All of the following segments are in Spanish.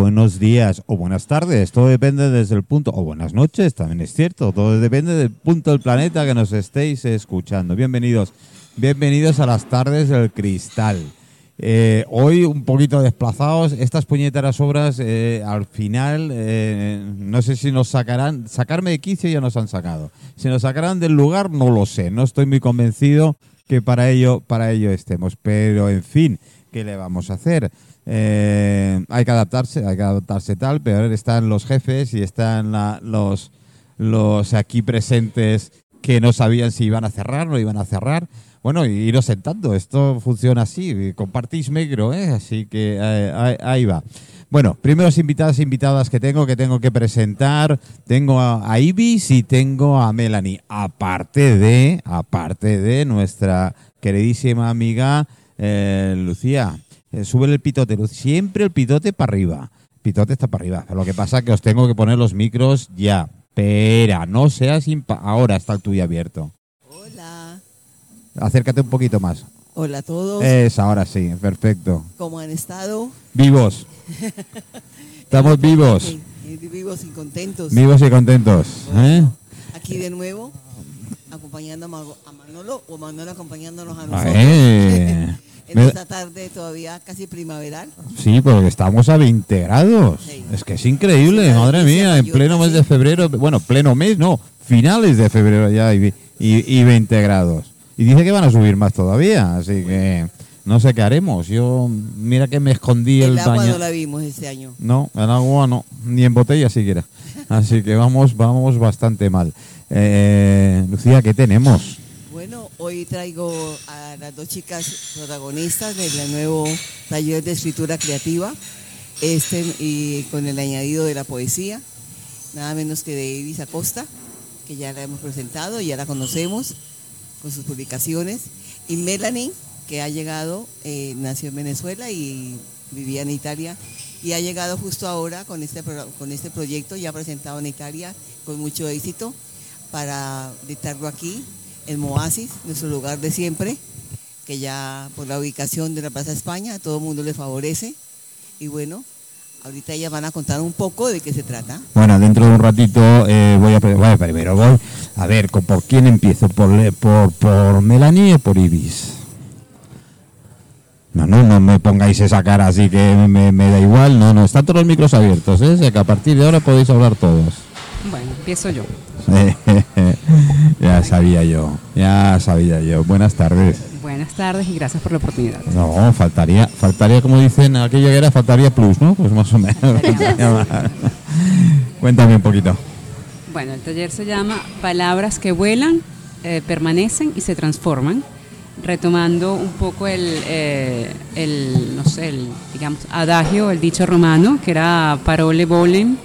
buenos días o buenas tardes. Todo depende desde el punto, o buenas noches, también es cierto. Todo depende del punto del planeta que nos estéis escuchando. Bienvenidos, bienvenidos a las tardes del cristal. Eh, hoy un poquito desplazados. Estas puñeteras obras eh, al final eh, no sé si nos sacarán. Sacarme de quicio ya nos han sacado. Si nos sacarán del lugar no lo sé. No estoy muy convencido que para ello, para ello estemos. Pero en fin, ¿qué le vamos a hacer? Eh, hay que adaptarse, hay que adaptarse tal, pero están los jefes y están los, los aquí presentes que no sabían si iban a cerrar o no iban a cerrar. Bueno, iros sentando, esto funciona así, compartís micro, ¿eh? así que eh, ahí, va. Bueno, primeros invitadas e invitadas que tengo, que tengo que presentar, tengo a, a Ibis y tengo a Melanie, aparte de, aparte de nuestra queridísima amiga eh, Lucía. Eh, sube el pitote, Lu- siempre el pitote para arriba. Pitote está para arriba. Lo que pasa es que os tengo que poner los micros ya. Espera, no seas impa ahora está el tuyo abierto. Hola, Acércate un poquito más. hola a todos. Es ahora sí, perfecto. ¿Cómo han estado? Vivos. Estamos vivos. Eh, vivos y contentos. Vivos y contentos. ¿eh? Aquí de nuevo, acompañando a Manolo o Manolo acompañándonos a Ah, nosotros. eh. en esta tarde todavía casi primaveral. Sí, porque estamos a 20 grados. Sí. Es que es increíble, Sí, madre mía, en pleno mes de febrero, bueno, pleno mes, no, finales de febrero ya y, y, y 20 grados. Y dice que van a subir más todavía, así que no sé qué haremos. Yo, mira que me escondí el, El agua baño. no la vimos este año. No, el agua no, ni en botella siquiera. Así que vamos, vamos bastante mal. Eh, Lucía, ¿qué tenemos? Hoy traigo a las dos chicas protagonistas del nuevo taller de escritura creativa, este y con el añadido de la poesía, nada menos que de Iris Acosta, que ya la hemos presentado, ya la conocemos con sus publicaciones, y Melanie, que ha llegado, eh, nació en Venezuela y vivía en Italia, y ha llegado justo ahora con este, con este proyecto, ya presentado en Italia con mucho éxito, para dictarlo aquí, en Moasis, nuestro lugar de siempre, que ya por la ubicación de la Plaza España todo el mundo le favorece. Y bueno, ahorita ellas van a contar un poco de qué se trata. Bueno, dentro de un ratito eh, voy a... primero voy... A ver, ¿con- ¿por quién empiezo? ¿Por, por, por Melanie o por Ibis? No, no, no me pongáis esa cara así que me, me da igual. No, no, están todos los micros abiertos, ¿eh? Que a partir de ahora podéis hablar todos. Bueno, empiezo yo. ya sabía yo, ya sabía yo. Buenas tardes. Buenas tardes y gracias por la oportunidad. No, faltaría, faltaría como dicen aquello que era, faltaría plus, ¿no? Pues más o menos. Cuéntame un poquito. Bueno, el taller se llama Palabras que vuelan, eh, permanecen y se transforman, retomando un poco el, eh, el, no sé, el, digamos, adagio, el dicho romano, que era parole volen,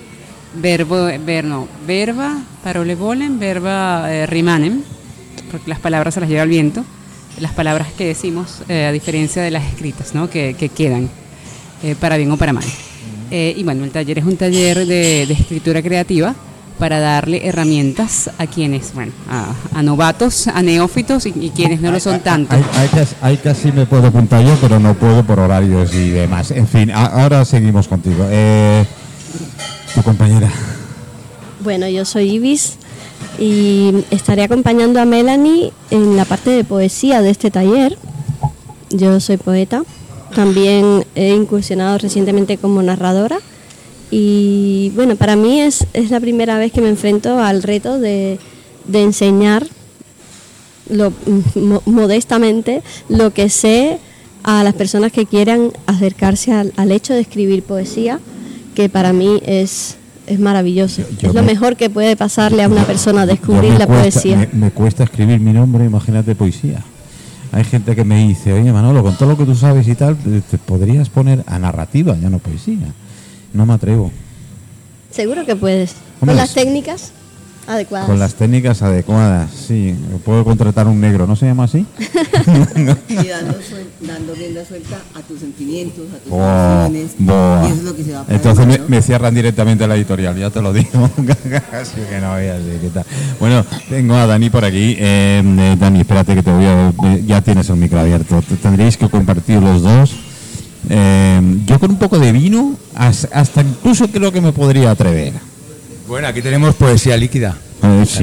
verbo, ver, no, verba, parole volen, verba eh, rimanen, porque las palabras se las lleva el viento, las palabras que decimos, eh, a diferencia de las escritas, ¿no? que, que quedan, eh, para bien o para mal. Eh, y bueno, el taller es un taller de, de escritura creativa para darle herramientas a quienes, bueno, a, novatos, a neófitos y, quienes no lo son tanto. Ahí, casi, me puedo apuntar yo, pero no puedo por horarios y demás. En fin, ahora seguimos contigo. Tu. Bueno, yo soy Ibis y estaré acompañando a Melanie en la parte de poesía de este taller. Yo soy poeta, también he incursionado recientemente como narradora y bueno, para mí es, es la primera vez que me enfrento al reto de, de enseñar modestamente lo que sé a las personas que quieran acercarse al hecho de escribir poesía, que para mí es, es maravilloso. Yo- yo es lo me- mejor que puede pasarle a una persona descubrir la cuesta- poesía. Me, me cuesta escribir mi nombre, imagínate poesía. Hay gente que me dice, oye Manolo, con todo lo que tú sabes y tal, te te podrías poner a narrativa, ya no poesía. No me atrevo. Seguro que puedes. Hombre, Con las técnicas adecuadas. Con las técnicas adecuadas, sí. Puedo contratar un negro, ¿no se llama así? Y dando, suel- dando rienda suelta a tus sentimientos, a tus emociones. boa. Y eso es lo que se va a Entonces me, cierran directamente la editorial, ya te lo digo. Así que no veas de qué tal. Bueno, tengo a Dani por aquí. Eh, eh, Dani, espérate que te voy a. eh, Ya tienes el micro abierto. Te- Tendréis que compartir los dos Eh, yo con un poco de vino, has- hasta incluso creo que me podría atrever. Bueno, aquí tenemos poesía líquida. Eh, sí.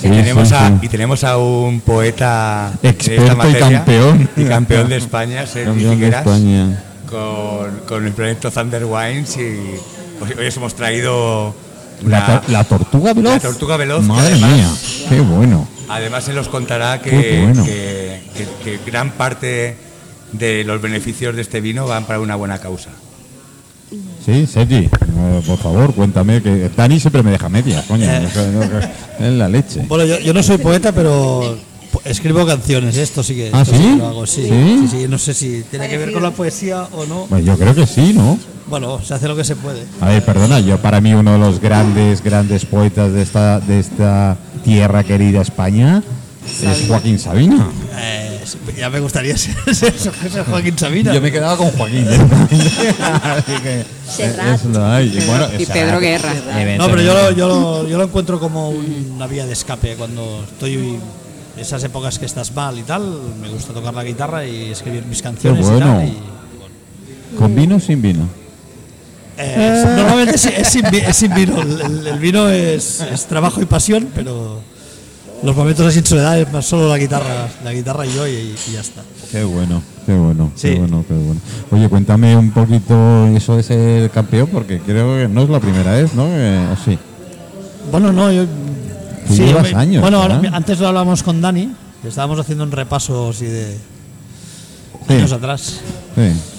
Sí, y, tenemos sí, a, y tenemos a un poeta de Experto esta y materia campeón. y campeón de España, Sergi Campeón de Figueras, España. con, con el proyecto Thunder Wines y hoy, hoy os hemos traído La, una- tor- la tortuga veloz. La tortuga veloz, Madre además- mía, qué bueno. Además, él nos contará Qué que, bueno. que- que- que gran parte de los beneficios de este vino van para una buena causa. Sí, Sergi, eh, por favor, cuéntame que Dani siempre me deja medias, coño. Eh. es la leche. Bueno, yo, yo no soy poeta, pero escribo canciones. Esto sí que, ¿Ah, esto sí? que lo hago. Sí, ¿Sí? sí, sí, No sé si tiene que ver con la poesía o no. Pues yo creo que sí, ¿no? Bueno, se hace lo que se puede. A ver, perdona, yo para mí uno de los grandes, grandes poetas de esta, de esta tierra querida España es Joaquín Sabina. Eh, sí, ya me gustaría ser, ser- ser Joaquín Sabina. Yo me quedaba con Joaquín. Así que es hay. Y, bueno, Y Pedro Guerra. No, pero yo lo, yo, lo, yo lo encuentro como una vía de escape cuando estoy esas épocas que estás mal y tal. Me gusta tocar la guitarra y escribir mis canciones bueno. y tal. y- ¿Con vino o sin vino? Eh, normalmente sí, es, sin, es sin vino. El, el- el vino es, es trabajo y pasión, pero los momentos así en soledad es más solo la guitarra, la guitarra y yo y, y ya está. Qué bueno, qué bueno, Sí. qué bueno, qué bueno. Oye, cuéntame un poquito eso de ser campeón, porque creo que no es la primera vez, ¿no? Eh, ¿O sí? Bueno, no, yo. Tú llevas años, Bueno, antes lo hablábamos con Dani, estábamos haciendo un repaso así de Sí. años atrás. Sí.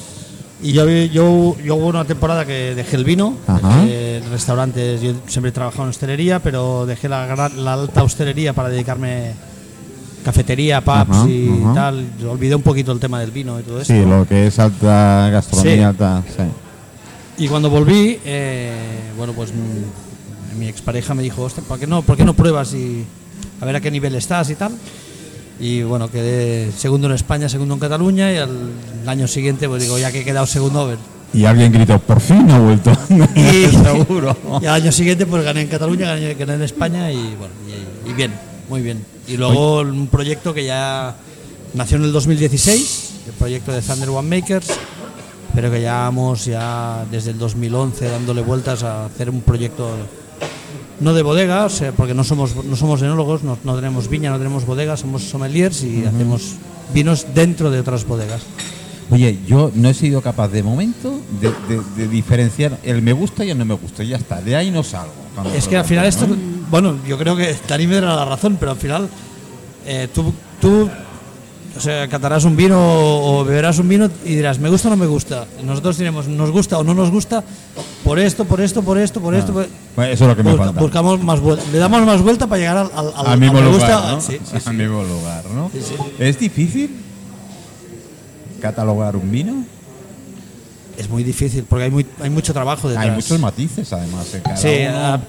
Y yo, yo, yo hubo una temporada que dejé el vino, dejé restaurantes, yo siempre he trabajado en hostelería, pero dejé la, gran- la alta hostelería para dedicarme cafetería, pubs Ajá, y ajá. tal. Olvidé un poquito el tema del vino y todo eso. Sí, lo que es alta gastronomía, Sí. alta. Sí. Y cuando volví, eh, bueno, pues mm, mi expareja me dijo, "Hostia, ¿por qué no, por qué no pruebas y a ver a qué nivel estás y tal? Y bueno, quedé segundo en España, segundo en Cataluña y al año siguiente, pues digo, ya que he quedado segundo. Y alguien gritó, por fin ha vuelto. Y, Seguro. y al año siguiente, pues gané en Cataluña, gané, gané en España y bueno, y, y bien, muy bien. Y luego un proyecto que ya nació en el 2016, el proyecto de Thunder One Makers, pero que llevamos ya desde el 2011 dándole vueltas a hacer un proyecto no de bodega, o sea, porque no somos no somos enólogos, no, no tenemos viña, no tenemos bodega, somos sommeliers y hacemos vinos dentro de otras bodegas. Oye, yo no he sido capaz de momento de, de- de diferenciar el me gusta y el no me gusta. Y ya está, de ahí no salgo. Es que al final esto, ¿no? bueno, yo creo que Dani me dará la razón, pero al final eh, tú, tú, o sea, catarás un vino o beberás un vino y dirás, me gusta o no me gusta. Nosotros diremos, nos gusta o no nos gusta por esto, por esto, por esto, por esto. por- eso es lo que me Busca- falta. buscamos más vuelta, le damos más vuelta para llegar al, al, al- al mismo lugar, gusta. ¿no? Sí, sí, sí. Al mismo lugar, ¿no? ¿Es difícil catalogar un vino? Es muy difícil porque hay, muy, hay mucho trabajo detrás. Hay muchos matices, además. en cada Sí, uno. ah,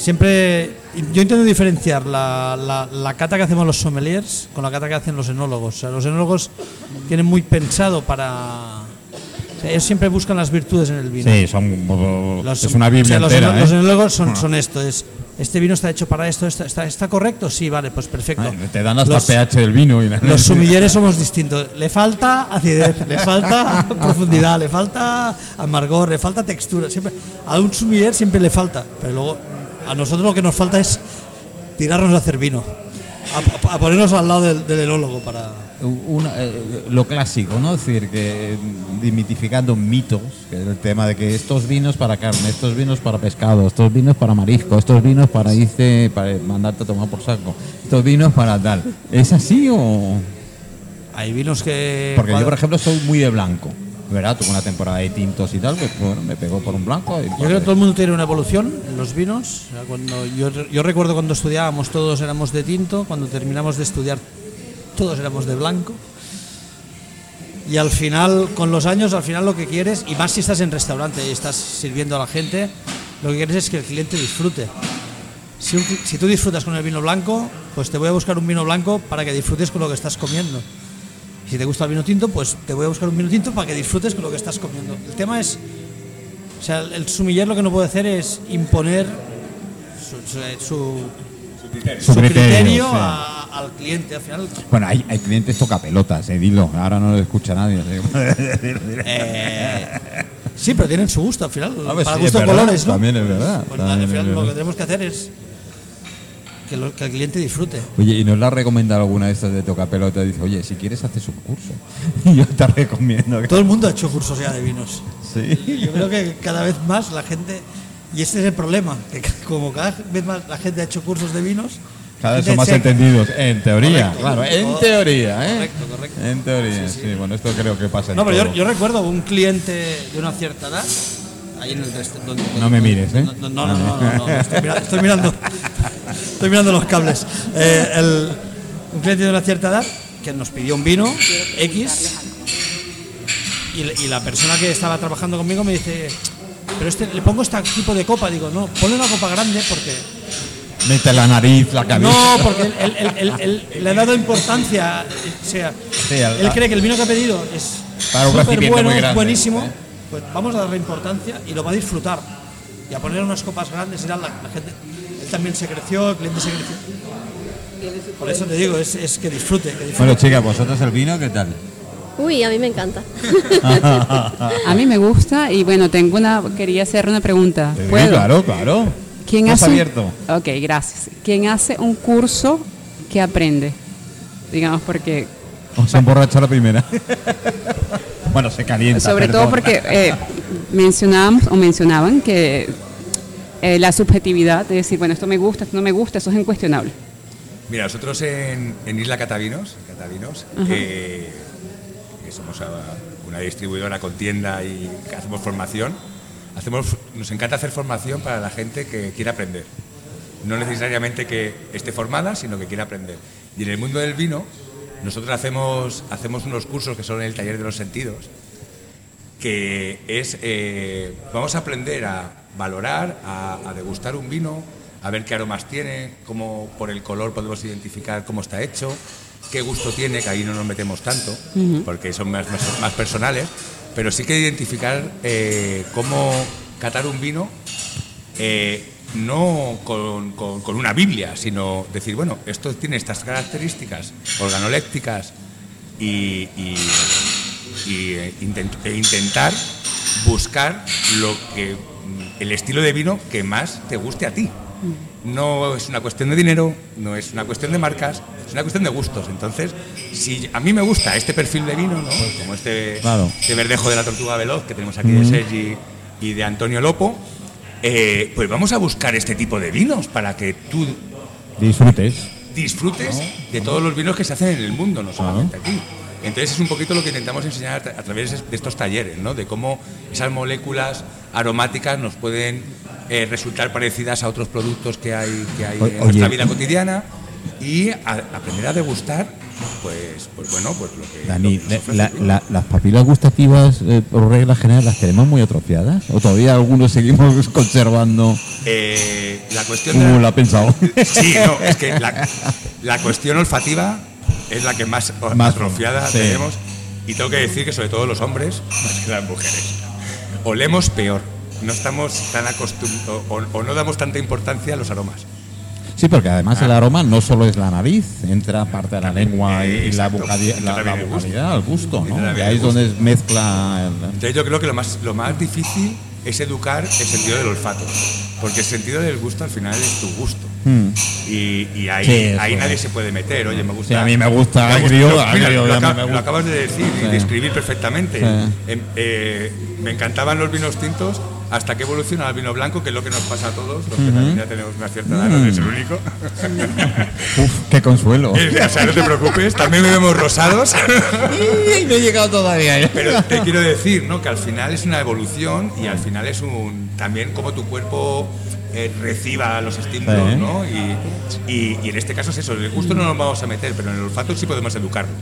siempre. Yo intento diferenciar la, la- la cata que hacemos los sommeliers con la cata que hacen los enólogos. O sea, los enólogos tienen muy pensado para. o sea, ellos siempre buscan las virtudes en el vino. Sí, son, Los- es una o biblia sea, los, entera, eno- ¿eh? los enólogos son, son esto: es este vino está hecho para esto, está, está, está correcto, sí, vale, pues perfecto. Ay, Te dan hasta Los- pH del vino. Y la- Los sumilleres somos distintos. Le falta acidez, le falta profundidad, le falta amargor, le falta textura. Siempre, a un sumiller siempre le falta, pero luego a nosotros lo que nos falta es tirarnos a hacer vino, a, a ponernos al lado del, del enólogo para. Una- eh, lo clásico, ¿no? Es decir, que dimitificando mitos, que es el tema de que estos vinos para carne, estos vinos para pescado, estos vinos para marisco, estos vinos para irte, para mandarte a tomar por saco, estos vinos para tal. ¿Es así o...? Hay vinos que. Porque yo, por ejemplo, soy muy de blanco, ¿verdad? Tuve una temporada de tintos y tal, pues bueno, me pegó por un blanco. y Yo creo que todo el mundo tiene una evolución en los vinos. Cuando yo, yo recuerdo cuando estudiábamos todos éramos de tinto, cuando terminamos de estudiar todos éramos de blanco. Y al final, con los años, al final lo que quieres, y más si estás en restaurante y estás sirviendo a la gente, lo que quieres es que el cliente disfrute. Si, un cli- si tú disfrutas con el vino blanco, pues te voy a buscar un vino blanco para que disfrutes con lo que estás comiendo. Si te gusta el vino tinto, pues te voy a buscar un vino tinto para que disfrutes con lo que estás comiendo. El tema es o sea, el sumiller lo que no puede hacer es imponer su, su- su- Su su criterio, sí. a, al cliente. Al final, Bueno, hay, hay clientes toca pelotas, eh, dilo. Ahora no lo escucha nadie. eh, sí, pero tienen su gusto al final. Hombre, para sí, gusto colores, ¿no? También es verdad. Pues también al final lo que tenemos que hacer es que, lo- que el cliente disfrute. Oye, ¿y nos la has recomendado alguna de estas de toca pelota? Dice, oye, si quieres haces un curso. Y yo te recomiendo. que- Todo el mundo ha hecho cursos ya de vinos. Sí. Yo creo que cada vez más la gente, y este es el problema, que como cada vez más la gente ha hecho cursos de vinos, Cada vez son más entendidos. En teoría, Correcto. claro, en teoría, ¿eh? correcto, correcto. En teoría, sí, bueno, esto creo que pasa en No, pero yo, todo. yo recuerdo un cliente de una cierta edad, ahí en el rest- donde- No me mires, ¿eh? No, no, no, no, no, no, estoy mirando, estoy mirando los cables. Eh, el- un cliente de una cierta edad que nos pidió un vino X y, y la persona que estaba trabajando conmigo me dice, pero este, le pongo este tipo de copa, digo, no, ponle una copa grande porque Mete la nariz, la cabeza. no, porque él, le ha dado importancia. O sea, Sí, él cree que el vino que ha pedido es Para un súper bueno, grande, buenísimo. ¿eh? Pues vamos a darle importancia y lo va a disfrutar. Y a poner unas copas grandes y la, la gente. También se creció, el cliente se creció. Por eso te digo, es, es que disfrute. Que disfrute. Bueno, chicas, vosotros el vino, ¿qué tal? Uy, a mí me encanta. A mí me gusta y bueno, tengo una, quería hacer una pregunta. Sí, ¿Puedo? claro, claro. ¿Quién hace? un- abierto. Ok, gracias. ¿Quién hace un curso que aprende? Digamos porque, O se emborracha la primera. bueno, se calienta. sobre todo porque eh, mencionábamos o mencionaban que eh, la subjetividad de decir, bueno, esto me gusta, esto no me gusta, eso es incuestionable. Mira, nosotros en, en Isla Catavinos, Catavinos eh, que somos una distribuidora con tienda y hacemos formación, hacemos, nos encanta hacer formación para la gente que quiere aprender. No necesariamente que esté formada, sino que quiere aprender. Y en el mundo del vino, nosotros hacemos, hacemos unos cursos que son el taller de los sentidos, que es, eh, vamos a aprender a valorar, a, a degustar un vino, a ver qué aromas tiene, cómo por el color podemos identificar cómo está hecho, qué gusto tiene, que ahí no nos metemos tanto, porque son más, más- más personales, pero sí que identificar eh, cómo catar un vino eh, no con, con- con una Biblia, sino decir, bueno, esto tiene estas características organolépticas y, y- y, eh, intent- e intentar buscar lo que el estilo de vino que más te guste a ti. No es una cuestión de dinero, no es una cuestión de marcas, es una cuestión de gustos. Entonces, si a mí me gusta este perfil de vino, ¿no? como este, Claro. este verdejo de la tortuga veloz que tenemos aquí de Sergi y de Antonio Lopo, eh, pues vamos a buscar este tipo de vinos para que tú Disfrutes. disfrutes de todos los vinos que se hacen en el mundo, no solamente aquí. Entonces es un poquito lo que intentamos enseñar a través de estos talleres, ¿no? De cómo esas moléculas aromáticas nos pueden eh, resultar parecidas a otros productos que hay, que hay en nuestra vida cotidiana y a- aprender a degustar, pues, pues bueno, pues lo que, Dani, lo que nos ofrece la- la- las papilas gustativas, eh, por regla general, las tenemos muy atrofiadas. ¿O todavía algunos seguimos conservando Eh, la cuestión la- lo ha pensado? Sí, no, es que la, la cuestión olfativa es la que más, Más, atrofiada sí. tenemos. Y tengo que decir que sobre todo los hombres, más que las mujeres, olemos peor. No estamos tan acostumbrados o, o no damos tanta importancia a los aromas. Sí, porque además Ah. el aroma no solo es la nariz, entra parte de la lengua y, y la, Entra la, la también el gusto. ¿no? Y ahí es donde mezcla. el- Entonces yo creo que lo más, lo más difícil es educar el sentido del olfato. Porque el sentido del gusto al final es tu gusto. Hmm. Y, y ahí, Sí, ahí nadie se puede meter. Oye, me gusta. Sí, a mí me gusta agrio, lo- mira, acabas de decir y describir perfectamente. Em, eh, me encantaban los vinos tintos hasta que evoluciona al vino blanco, que es lo que nos pasa a todos, los que también ya tenemos una cierta edad, no eres el único. Uf, qué consuelo. o sea, no te preocupes, también bebemos rosados. Y no he llegado todavía. ¿eh? Pero te quiero decir, ¿no? Que al final es una evolución y al final es un también como tu cuerpo eh, reciba los estímulos, Sí. ¿no? Y, y- y en este caso es eso, el gusto no nos vamos a meter, pero en el olfato sí podemos educarlo.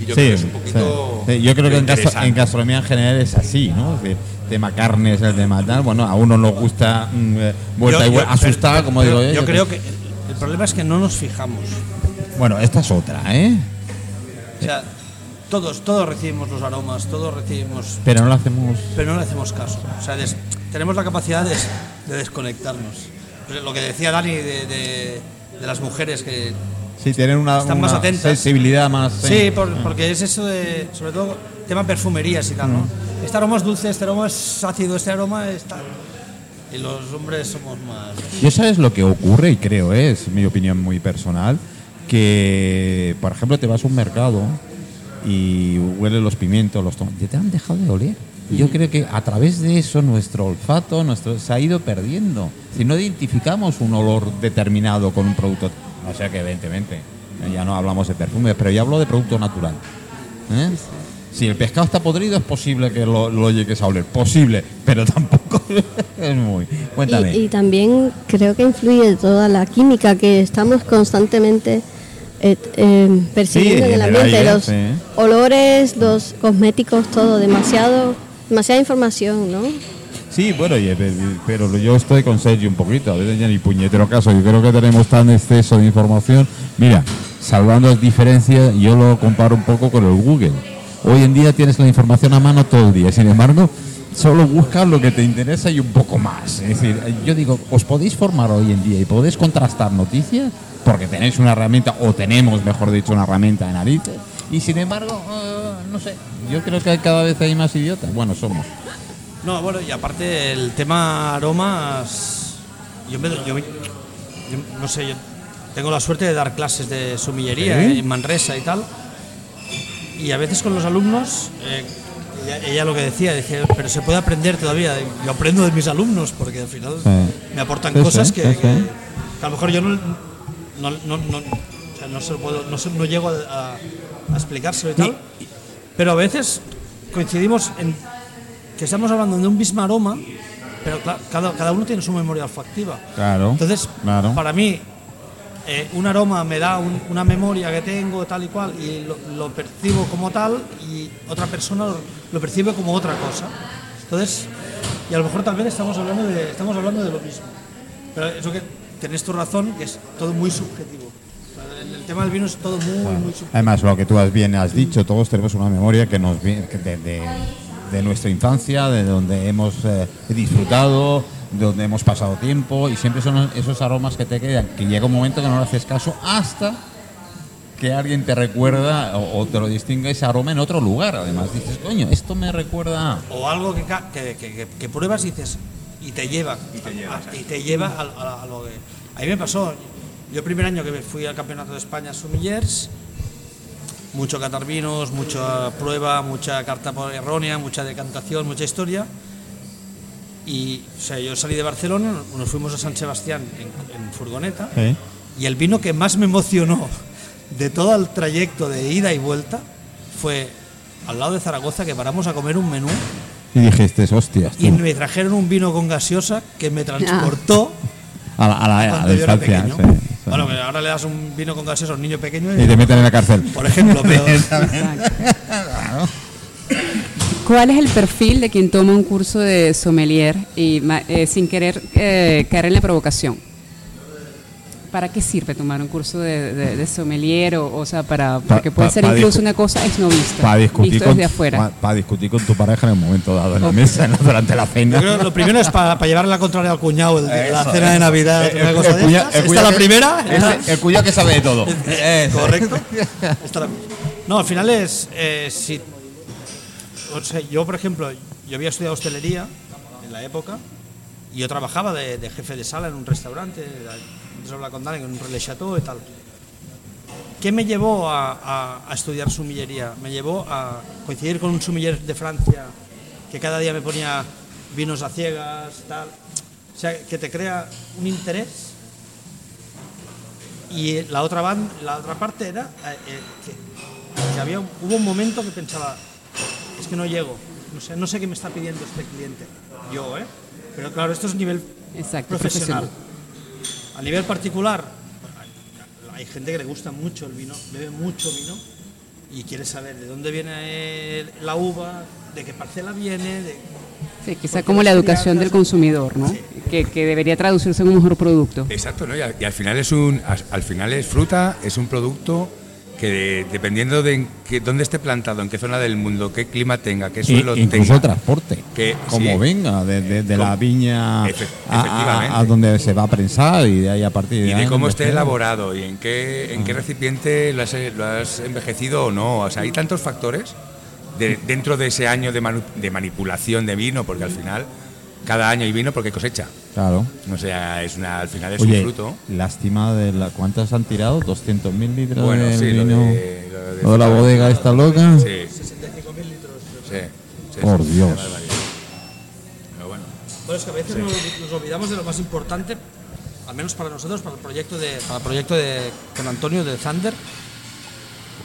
Y yo creo que es un poquito. sí. Sí, Yo creo que en, interesante. en gastronomía en general es así, ¿no? Es decir, tema carnes, el tema tal. Bueno, a uno nos gusta mm, eh, vuelta Yo- y vuelta, asustada, pero- como digo Yo yo. creo que el problema es que no nos fijamos. Bueno, esta es otra, ¿eh? O sea, todos, todos recibimos los aromas, todos recibimos Pero no lo hacemos. pero no le hacemos caso. O sea, des- tenemos la capacidad de, de desconectarnos. Pues lo que decía Dani de, de- de las mujeres que Sí, tienen una, Están más atentas. sensibilidad más. Sí, por- porque es eso de, sobre todo, tema perfumerías y tal, ¿no? Este aroma es dulce, este aroma es ácido, este aroma es tal. Y los hombres somos más... Yo sabes lo que ocurre, y creo, ¿eh? es mi opinión muy personal, que, por ejemplo, te vas a un mercado y hueles los pimientos, los tomates, ya te han dejado de oler. Yo creo que a través de eso nuestro olfato nuestro, se ha ido perdiendo. Si no identificamos un olor determinado con un producto, o sea que evidentemente, ya no hablamos de perfume, pero ya hablo de producto natural. ¿eh? Si el pescado está podrido es posible que lo, lo llegues a oler, posible, pero tampoco es muy. Cuéntame. Y, y también creo que influye toda la química que estamos constantemente eh, eh, percibiendo Sí, en el en el ambiente. aire, los sí. olores, los cosméticos, todo, demasiado, demasiada información, ¿no? Sí, bueno, y- pero yo estoy con Sergio un poquito, a veces ni puñetero caso. Yo creo que tenemos tan exceso de información. Mira, salvando las diferencias, yo lo comparo un poco con el Google. Hoy en día tienes la información a mano todo el día, sin embargo, solo buscas lo que te interesa y un poco más. Es decir, yo digo, os podéis formar hoy en día y podéis contrastar noticias porque tenéis una herramienta, o tenemos, mejor dicho, una herramienta de narices. Y sin embargo, eh, no sé, yo creo que cada vez hay más idiotas. Bueno, somos. No, bueno, y aparte el tema aromas, yo, me, yo, yo no sé, yo tengo la suerte de dar clases de sumillería en Manresa y tal, y a veces con los alumnos, eh, ella, ella lo que decía, decía, pero se puede aprender todavía, yo aprendo de mis alumnos, porque al final Sí. me aportan Sí, cosas sí, que, que- que a lo mejor yo no, no, no, no- o sea, no se puedo, no, se- no llego a, a explicárselo y tal, pero a veces coincidimos en que estamos hablando de un mismo aroma, pero cada, cada uno tiene su memoria olfactiva. Claro. Entonces, claro. para mí, eh, un aroma me da un- una memoria que tengo tal y cual y lo, lo percibo como tal y otra persona lo, lo percibe como otra cosa. Entonces, y a lo mejor también estamos hablando de, estamos hablando de lo mismo. Pero eso que tenés tu razón, que es todo muy subjetivo. El, el tema del vino es todo muy, muy subjetivo. Además, lo que tú has bien has dicho, todos tenemos una memoria que nos viene de, de- de nuestra infancia, de donde hemos eh, disfrutado, donde hemos pasado tiempo, y siempre son esos aromas que te quedan, que llega un momento que no le haces caso hasta que alguien te recuerda o, o te lo distingue ese aroma en otro lugar. Además, dices, coño, esto me recuerda. a-". o algo que, que, que- que- pruebas y dices y te lleva y te lleva, a, y te lleva a, a- a lo que a mí me pasó yo el primer año que fui al campeonato de España Sumillers mucho catar vinos mucha prueba mucha carta errónea mucha decantación mucha historia y o sea, yo salí de Barcelona nos fuimos a San Sebastián en, en furgoneta ¿eh? y el vino que más me emocionó de todo el trayecto de ida y vuelta fue al lado de Zaragoza que paramos a comer un menú Y dijiste, hostias, tú, y me trajeron un vino con gaseosa que me transportó a la, a la- a la cuando yo era infancia. pequeño. sí, sí. Bueno, que ahora le das un vino con gaseosa a un niño pequeño y y, te meten en la cárcel. por ejemplo, pero ¿Cuál es el perfil de quien toma un curso de sommelier y eh, sin querer eh, caer en la provocación? ¿Para qué sirve tomar un curso de, de- de sommelier? O, o sea, para, Pa- porque puede pa- ser pa incluso una cosa esnovista, Para discutir, visto con, desde afuera. pa- pa discutir con tu pareja en el momento dado, en la mesa, ¿no? durante la cena. yo creo que lo primero es para, para llevarle la contraria al cuñado el de la Eso, cena de eso. Navidad. El- una cosa el de cuña- Esta cuña la que- primera. Ese- el cuñado que sabe de todo. Eso. Correcto. Esta la- No, al final es. eh, si, o sea, yo, por ejemplo, yo había estudiado hostelería en la época y yo trabajaba de, jefe de sala en un restaurante, en un relais chateau y tal. ¿Qué me llevó a, estudiar sumillería? Me llevó a coincidir con un sumiller de Francia que cada día me ponía vinos a ciegas, tal. O sea, que te crea un interés y la otra parte era eh, eh, que, que había hubo un momento que pensaba es que no llego no sé no sé qué me está pidiendo este cliente yo eh pero claro esto es nivel Exacto, profesional profesional. a nivel particular hay, gente que le gusta mucho el vino bebe mucho vino y quiere saber de dónde viene la uva de qué parcela viene de, Sí, quizá como la educación del consumidor, ¿no? Que, que debería traducirse en un mejor producto. Exacto, ¿no? Y al, y al final es un, al, al final es fruta, es un producto que de- dependiendo de dónde esté plantado, en qué zona del mundo, qué clima tenga, qué Y- suelo incluso tenga, el transporte. Que- como sí. venga, de, de- de la viña Efe- a- donde se va a prensar y de ahí a partir y ahí de cómo esté elaborado y en qué, en qué recipiente lo has, lo has envejecido o no. O sea, hay tantos factores de- dentro de ese año de, manu- de manipulación de vino, porque al final cada año hay vino porque cosecha. Claro. O sea, es una, al final es Oye, un fruto. lástima de la. ¿Cuántas han tirado? ¿200.000 litros Bueno, del sí, lo vino? de, lo de- ¿Lo de la bodega esta loca? Sí. 65.000 litros. Sí, sí, Por sí, Dios. Pero bueno. Bueno, es que a veces nos, nos olvidamos de lo más importante, al menos para nosotros, para el proyecto de, para el proyecto de con Antonio de Thunder,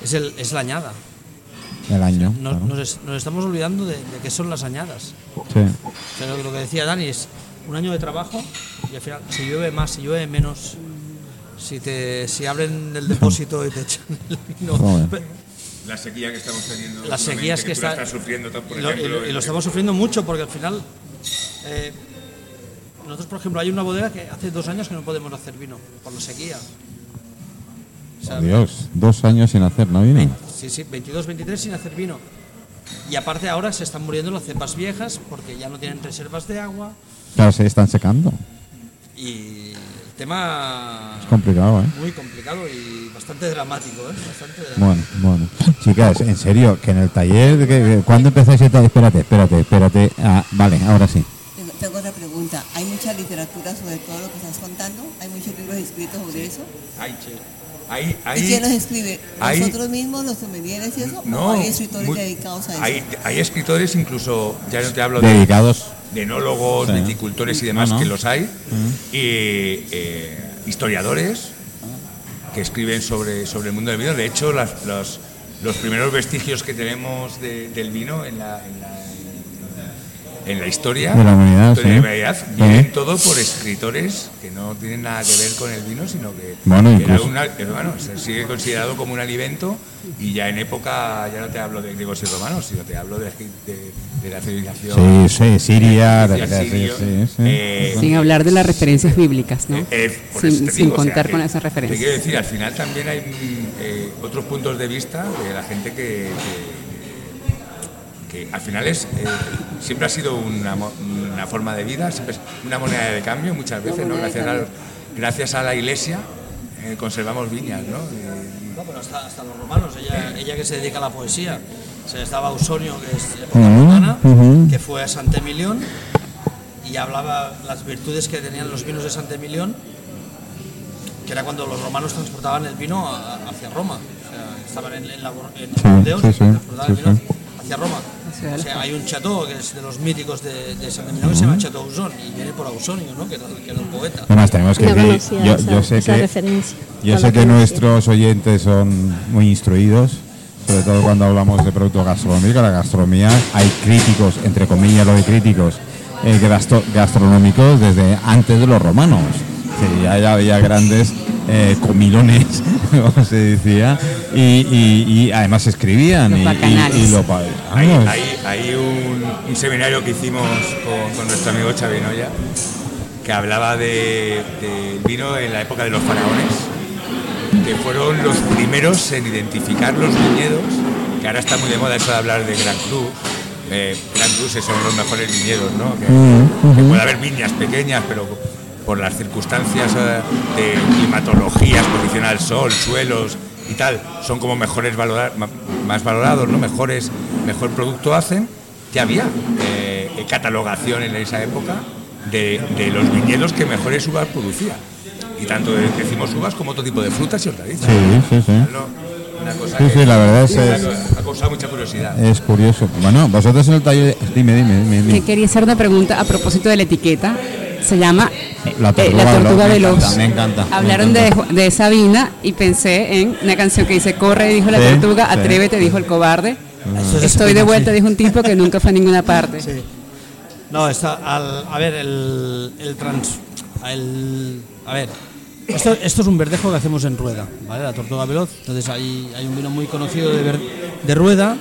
es, el, es la añada. El año. Nos, claro. nos nos estamos olvidando de, de qué son las añadas. Sí. O sea, lo, lo que decía Dani es un año de trabajo y al final, si llueve más, si llueve menos, si te si abren el depósito y te echan el vino. La sequía que estamos teniendo. Las sequías que la está- estás sufriendo, por y lo, y ejemplo, lo- y lo en- estamos sufriendo mucho porque al final. eh, nosotros, por ejemplo, hay una bodega que hace dos años que no podemos hacer vino por la sequía. O sea, Dios, dos años sin hacer, ¿no vino? Sí, sí, 22, 23 sin hacer vino. Y aparte ahora se están muriendo las cepas viejas porque ya no tienen reservas de agua Claro, se están secando. y el tema Es complicado, ¿eh? muy complicado y bastante dramático, ¿eh? Bastante dramático. Bueno, bueno. Chicas, en serio, que en el taller, que- que- ¿cuándo empezáis el taller? Espérate, espérate, espérate. Ah, vale, ahora sí. Tengo, otra pregunta. ¿Hay mucha literatura sobre todo lo que estás contando? ¿Hay muchos libros escritos sobre eso? Hay, hay, hay, ¿Y quién los escribe? ¿Nosotros mismos, los sommeliers y eso? No, ¿O hay escritores muy- dedicados a eso? Hay, hay escritores incluso, ya no te hablo de, Dedicados. De enólogos, Sí. viticultores y demás, no. que los hay, y eh, historiadores que escriben sobre, sobre el mundo del vino. De hecho, las- los, los primeros vestigios que tenemos de- del vino en la, en la, en la historia De la humanidad, de la sí. humanidad, vienen todo por escritores que no tienen nada que ver con el vino, sino que Bueno, era incluso- una- bueno, se sigue considerado como un alimento y ya en época, ya no te hablo de griegos y romanos, sino te hablo de, de- de la civilización. Sí, sí, Siria, de la eh, Sin hablar de las referencias bíblicas, ¿no? eh, eh, sin te digo, o sea, contar que- con esas Te referencias. quiero decir, al final también hay eh, otros puntos de vista de la gente que, que- que al final es eh, siempre ha sido una, una forma de vida, siempre es una moneda de cambio muchas veces, ¿no? Gracias, al- gracias a la iglesia eh, conservamos viñas, ¿no? No, pero hasta, hasta los romanos, ella, ella que se dedica a la poesía. Se estaba Ausonio, que es época romana, que fue a Santemilión y hablaba las virtudes que tenían los vinos de Santemilión, que era cuando los romanos transportaban el vino a- hacia Roma. O sea, estaban en, en, la, en Sí, sí, transportaban el vino sí. hacia Roma. Ciudad O sea, hay un chateau que es de los míticos de, de Santemilión que se llama Chateau Ausón y viene por Ausonio, ¿no? que, que era un poeta. Además, tenemos que No decir, yo, esa, yo sé que, yo sé que nuestros oyentes son muy instruidos, sobre todo cuando hablamos de producto gastronómico. La gastronomía, hay críticos, entre comillas, lo de críticos eh, gasto- gastronómicos desde antes de los romanos. Sí, ya, ya había grandes eh, comilones, como se decía, y, y- y además escribían. Los y- y, bacanales. y lo Hay, hay- hay un, un seminario que hicimos con, con nuestro amigo Xavi Noya que hablaba de, del vino en la época de los faraones, que fueron los primeros en identificar los viñedos, que ahora está muy de moda eso de hablar de Gran Cru. Eh, Gran Cru se son los mejores viñedos, ¿no? Que, que puede haber viñas pequeñas, pero por las circunstancias eh, de climatología, exposición al sol, suelos y tal, son como mejores valorar, más valorados, ¿no? Mejores, mejor producto hacen. Que había eh, catalogación en esa época de, de los viñedos que mejores uvas producía. Y tanto de- decimos uvas como otro tipo de frutas y hortalizas. Sí, sí, sí. ¿no? Una cosa Sí, que sí, la verdad es- ha- es- me ha causado mucha curiosidad. Es curioso. Bueno, vosotros en el taller. Dime, dime, dime. dime. Que quería hacer una pregunta a propósito de la etiqueta. Se llama La eh, tortuga La Tortuga veloz, Veloz. me encanta, me encanta, me Hablaron de, encanta. de Sabina y pensé en una canción que dice Corre, dijo la Sí, tortuga, sí. atrévete, dijo el cobarde. Eso de Estoy de vuelta, dijo un tipo que nunca fue a ninguna parte. Sí. No, está al, a ver, el, el trans. El, a ver, esto, esto es un verdejo que hacemos en rueda, ¿vale? La tortuga veloz. Entonces hay, hay un vino muy conocido de, ver- de rueda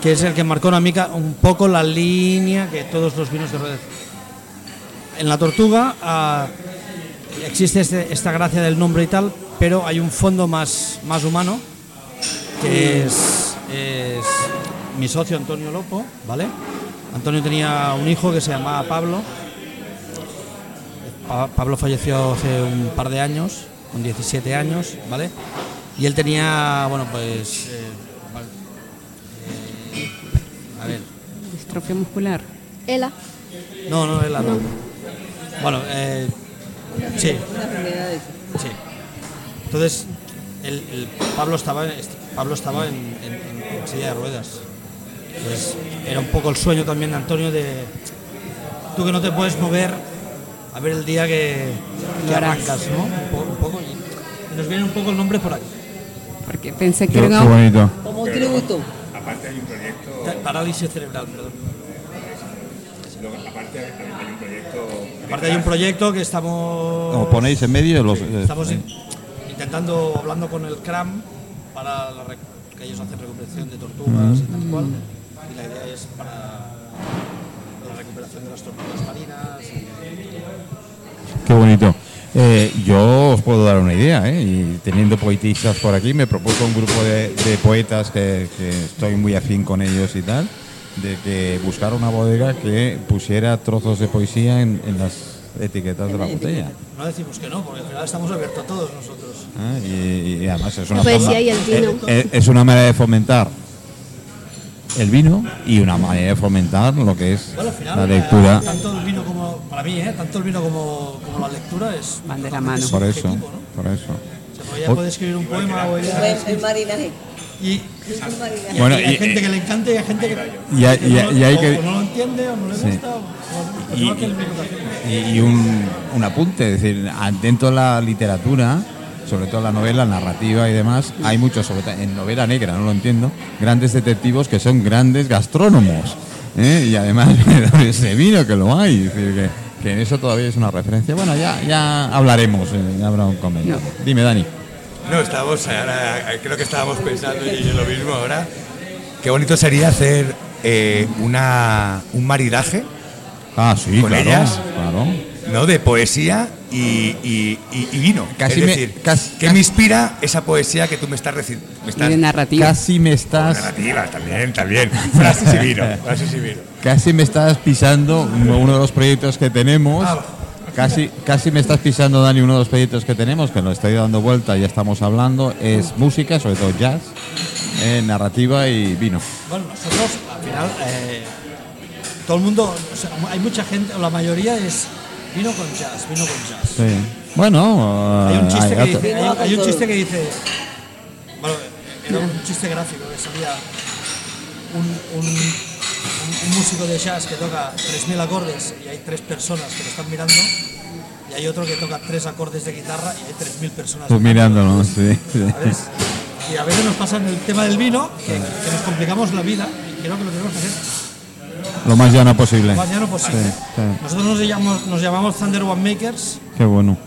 que es el que marcó una mica un poco la línea que todos los vinos de rueda. En la tortuga ah, existe este- esta gracia del nombre y tal, pero hay un fondo más, más humano que es, es mi socio Antonio Lopo, ¿vale? Antonio tenía un hijo que se llamaba Pablo. Pa- Pablo falleció hace un par de años, con 17 años, ¿vale? Y él tenía, bueno, pues... eh, eh, a ver, Distrofia muscular. Ela. no, no, él no. Bueno, eh, sí. Sí. Entonces, el, el Pablo estaba, est- Pablo estaba en, en- en- en silla de ruedas. Entonces, era un poco el sueño también de Antonio de tú que no te puedes mover, a ver el día que, que arrancas, ¿no? Un poco, un poco, y, nos viene un poco el nombre por aquí. Porque pensé que era bonito. Como un tributo. Aparte hay un proyecto, Parálisis cerebral, perdón. Luego, aparte hay un proyecto Aparte hay un proyecto que estamos... Os ponéis en medio los. eh, Estamos in- intentando, hablando con el CRAM, para la que ellos hacen recuperación de tortugas y tal cual. Y la idea es para la recuperación de las tortugas marinas. y- Qué bonito. Eh, yo os puedo dar una idea, ¿eh? y teniendo poetistas por aquí, me propuso un grupo de, de poetas que, que estoy muy afín con ellos y tal, de que buscara una bodega que pusiera trozos de poesía en, en las etiquetas de la botella. No decimos que no, porque al final estamos abiertos a todos nosotros. ¿eh? Y, y además es una, La poesía forma- y el vino. es, es una manera de fomentar el vino y una manera de fomentar lo que es Bueno, al final, la eh, lectura. tanto el vino como, para mí, ¿eh? tanto el vino como, como la lectura es Van de la mano. Por eso, ¿no? por eso. O sea, puede escribir un poema o ella... Es el marinaje. Y. Bueno, y hay y- gente que le encanta y hay gente que, Y hay- que y hay- no, y hay o- que- o no lo entiende o no le Sí. gusta. O- Y- un, un apunte, es decir, dentro de la literatura, sobre todo la novela, narrativa y demás, hay muchos, sobre todo en novela negra, no lo entiendo, grandes detectivos que son grandes gastrónomos. ¿eh? Y además, ese vino que lo hay, es decir, que, que en eso todavía es una referencia. Bueno, ya, ya hablaremos, eh, ya habrá un comentario. Dime, Dani. No, estábamos ahora, creo que estábamos pensando y yo lo mismo ahora. Qué bonito sería hacer eh, una, un maridaje Ah, sí, ¿Con claro. ellas? claro. ¿no? de poesía y, y- y- y vino. Casi es me- decir, casi- ¿qué me inspira esa poesía que tú me estás recitando? De narrativa. Casi me estás Narrativa, también, también. Frases y vino. Frases y vino. Casi me estás pisando uno uno de los proyectos que tenemos. Ah. Casi, casi me estás pisando, Dani, uno de los proyectos que tenemos, que lo estoy dando vuelta, ya estamos hablando, es música, sobre todo jazz, eh, narrativa y vino. Bueno, nosotros al final, eh, todo el mundo, o sea, hay mucha gente, o la mayoría es vino con jazz, vino con jazz. Sí. Bueno, Hay un chiste, hay que, dice, hay, un chiste que dice, bueno, era un chiste gráfico que salía un, un- un- un músico de jazz que toca 3.000 acordes y hay tres personas que lo están mirando y hay otro que toca tres acordes de guitarra y hay 3.000 personas Tú mirándolo, sí. sí. ¿sabes? Y a veces nos pasa en el tema del vino que, que nos complicamos la vida y creo que lo tenemos que hacer Lo más llano posible. lo más llano posible. Sí, sí. Nosotros nos llamamos, nos llamamos Thunder One Makers Qué bueno.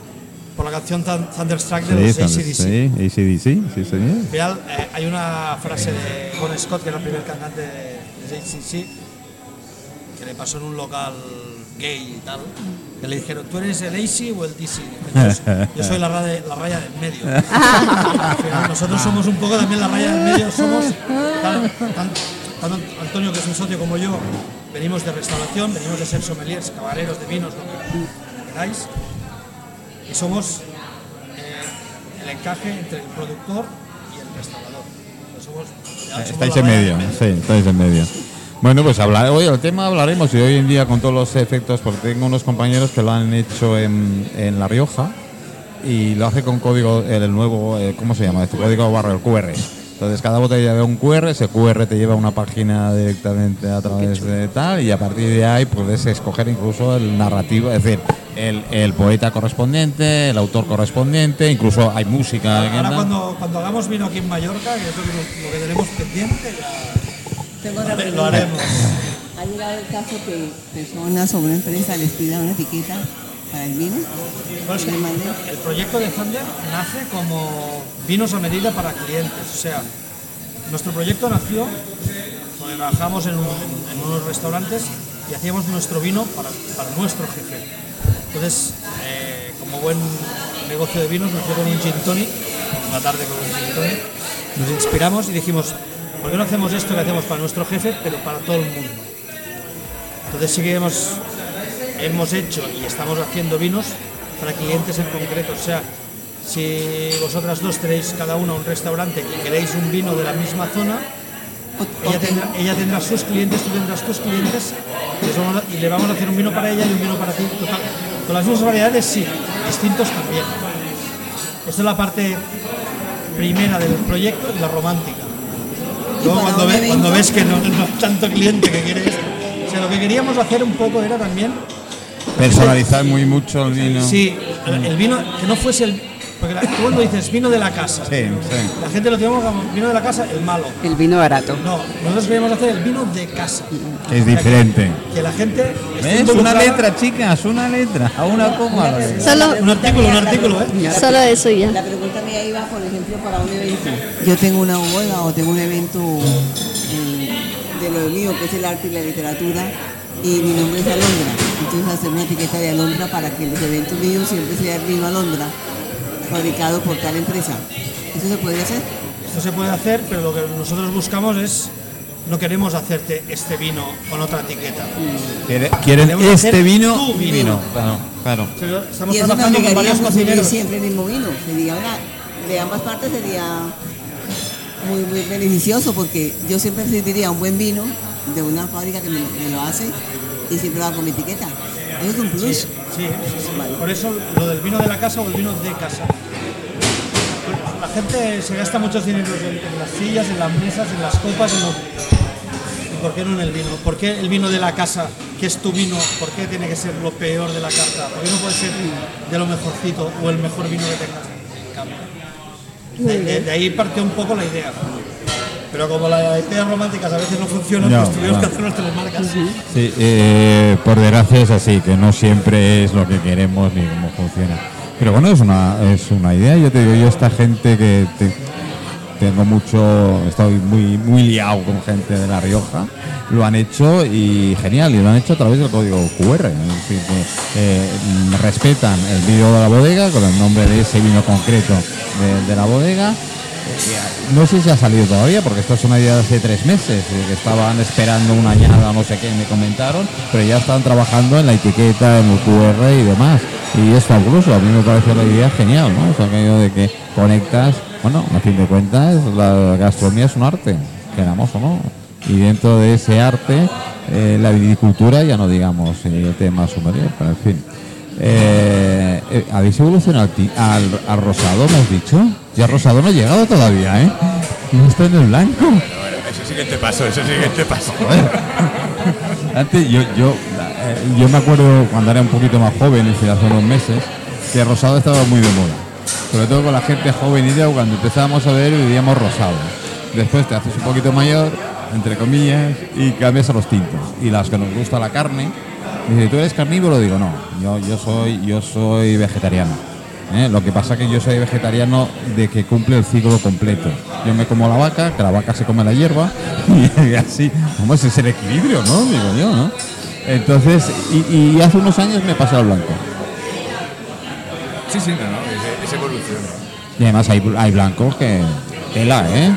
por la canción Thun- Thunderstruck Sí, de los Thunder- ACDC. sí, ACDC, sí, señor. Al final eh, hay una frase de Bon Scott, que era el primer cantante de, de que le pasó en un local gay y tal, que le dijeron, ¿tú eres el AC o el DC? Yo, soy- la raya, del medio. Nosotros somos un poco también la raya del medio, somos, tal- tan- tanto Antonio, que es un socio como yo, venimos de restauración, venimos de ser sommeliers, caballeros de vinos, lo que, queráis, y somos eh, el encaje entre el productor y el restaurador. Estáis en medio, sí, estáis en medio. Bueno, pues hablar, hoy el tema hablaremos y hoy en día con todos los efectos, porque tengo unos compañeros que lo han hecho en, en La Rioja y lo hace con código, el nuevo, eh, ¿cómo se llama? Este código barra, el QR. Entonces cada botella lleva un QR, ese QR te lleva a una página directamente a través de tal y a partir de ahí puedes escoger incluso el narrativo, es decir, el, el poeta correspondiente, el autor correspondiente, incluso hay música. Ahora cuando, cuando hagamos vino aquí en Mallorca, que es lo que, lo que tenemos pendiente, Tengo lo haremos. ¿Ha llegado el caso que personas o una empresa les pida una etiqueta para el vino? Bueno, es Que el proyecto de Thunder nace como vinos a medida para clientes. O sea, nuestro proyecto nació porque trabajamos en, un- en unos restaurantes y hacíamos nuestro vino para, para nuestro jefe. Entonces, eh, como buen negocio de vinos, nació con un gin tonic, una tarde con un gin tonic, nos inspiramos y dijimos, ¿por qué no hacemos esto que hacemos para nuestro jefe, pero para todo el mundo? Entonces sí que hemos, hemos hecho y estamos haciendo vinos para clientes en concreto. O sea, si vosotras dos tenéis cada una un restaurante y queréis un vino de la misma zona, ella tendrá, ella tendrá sus clientes, tú tendrás tus clientes y le vamos a hacer un vino para ella y un vino para ti. Total, con las mismas variedades sí, distintos también. Esta es la parte primera del proyecto y la romántica. Luego cuando, ve- ves que no, no hay tanto cliente que quiere esto. O sea, lo que queríamos hacer un poco era también Personalizar muy mucho el vino. Sí, el, el vino, que no fuese el. Porque la- tú cuando dices vino de la casa, Sí, sí. la gente lo tenemos como vino de la casa, el malo. El vino barato. No, nosotros queríamos hacer el vino de casa. Es diferente. Que la gente. ¿Ves? Una letra, chicas, una letra. A una coma. Solo, Un artículo, un artículo, ¿eh? solo eso ya. La pregunta mía iba, por ejemplo, para un evento. Yo tengo una boda o tengo un evento eh, de lo mío, que es el arte y la literatura, y mi nombre es Alondra. Entonces hacer una etiqueta de Alondra para que los eventos míos siempre sea el vino Alondra, fabricado por tal empresa. ¿Eso se podría hacer? Esto se puede hacer, pero lo que nosotros buscamos es. No queremos hacerte este vino con otra etiqueta. Quiere- Quieren Queremos este vino. tu vino. Claro, claro. O sea, Estamos y eso trabajando con varios cocineros. siempre el mismo vino. Sería una, de ambas partes sería muy, muy beneficioso porque yo siempre preferiría un buen vino de una fábrica que me, me lo hace y siempre hago con mi etiqueta. Eso es un plus. Sí, sí, sí, sí. Por eso lo del vino de la casa o el vino de casa. La gente se gasta muchos dineros en, las sillas, en las mesas, en las copas. En los- ¿Y por qué no en el vino? ¿Por qué el vino de la casa, que es tu vino, por qué tiene que ser lo peor de la carta? ¿Por qué no puede ser de lo mejorcito o el mejor vino que tengas? De, de- de ahí partió un poco la idea. Pero como las ideas románticas a veces no funcionan, No, pues tuvimos no. que hacer nuestras marcas. Sí, eh, por desgracia es así, que no siempre es lo que queremos ni cómo funciona. Pero bueno, es una, es una idea. Yo te digo, yo esta gente que te- tengo mucho, estoy muy, muy liado con gente de La Rioja, lo han hecho y genial, y lo han hecho a través del código QR. Es decir, que eh, respetan el vídeo de la bodega con el nombre de ese vino concreto de, de la bodega. No sé si ha salido todavía, porque esto es una idea de hace tres meses, que estaban esperando una añada, no sé qué, me comentaron, pero ya están trabajando en la etiqueta, en el QR y demás. Y es fabuloso, a mí me parece la idea genial, ¿no? O sea, de que conectas, bueno, a fin de cuentas, la gastronomía es un arte, queramos o no. Y dentro de ese arte, eh, la viticultura, ya no digamos eh, tema pero en fin. Eh, eh, ¿Habéis evolucionado al, al, rosado, me has dicho? Ya rosado no ha llegado todavía, ¿eh? No está en el blanco. Bueno, eso siguiente paso, eso siguiente paso. Antes yo, yo, eh, yo me acuerdo cuando era un poquito más joven, es decir, hace unos meses, que rosado estaba muy de moda. Sobre todo con la gente joven y de cuando empezábamos a ver vivíamos rosado. Después te haces un poquito mayor, entre comillas, y cambias a los tintos. Y las que nos gusta la carne, dice, ¿tú eres carnívoro? Digo, no, yo, yo soy, yo soy vegetariano. ¿eh? Lo que pasa que yo soy vegetariano de que cumple el ciclo completo. Yo me como la vaca, que la vaca se come la hierba, y así, como ese es el equilibrio, ¿no? Digo yo, ¿no? Entonces, y, y hace unos años me pasé al blanco. Sí, sí, no, no, es, es evolución. Y además hay, hay blancos que tela, ¿eh?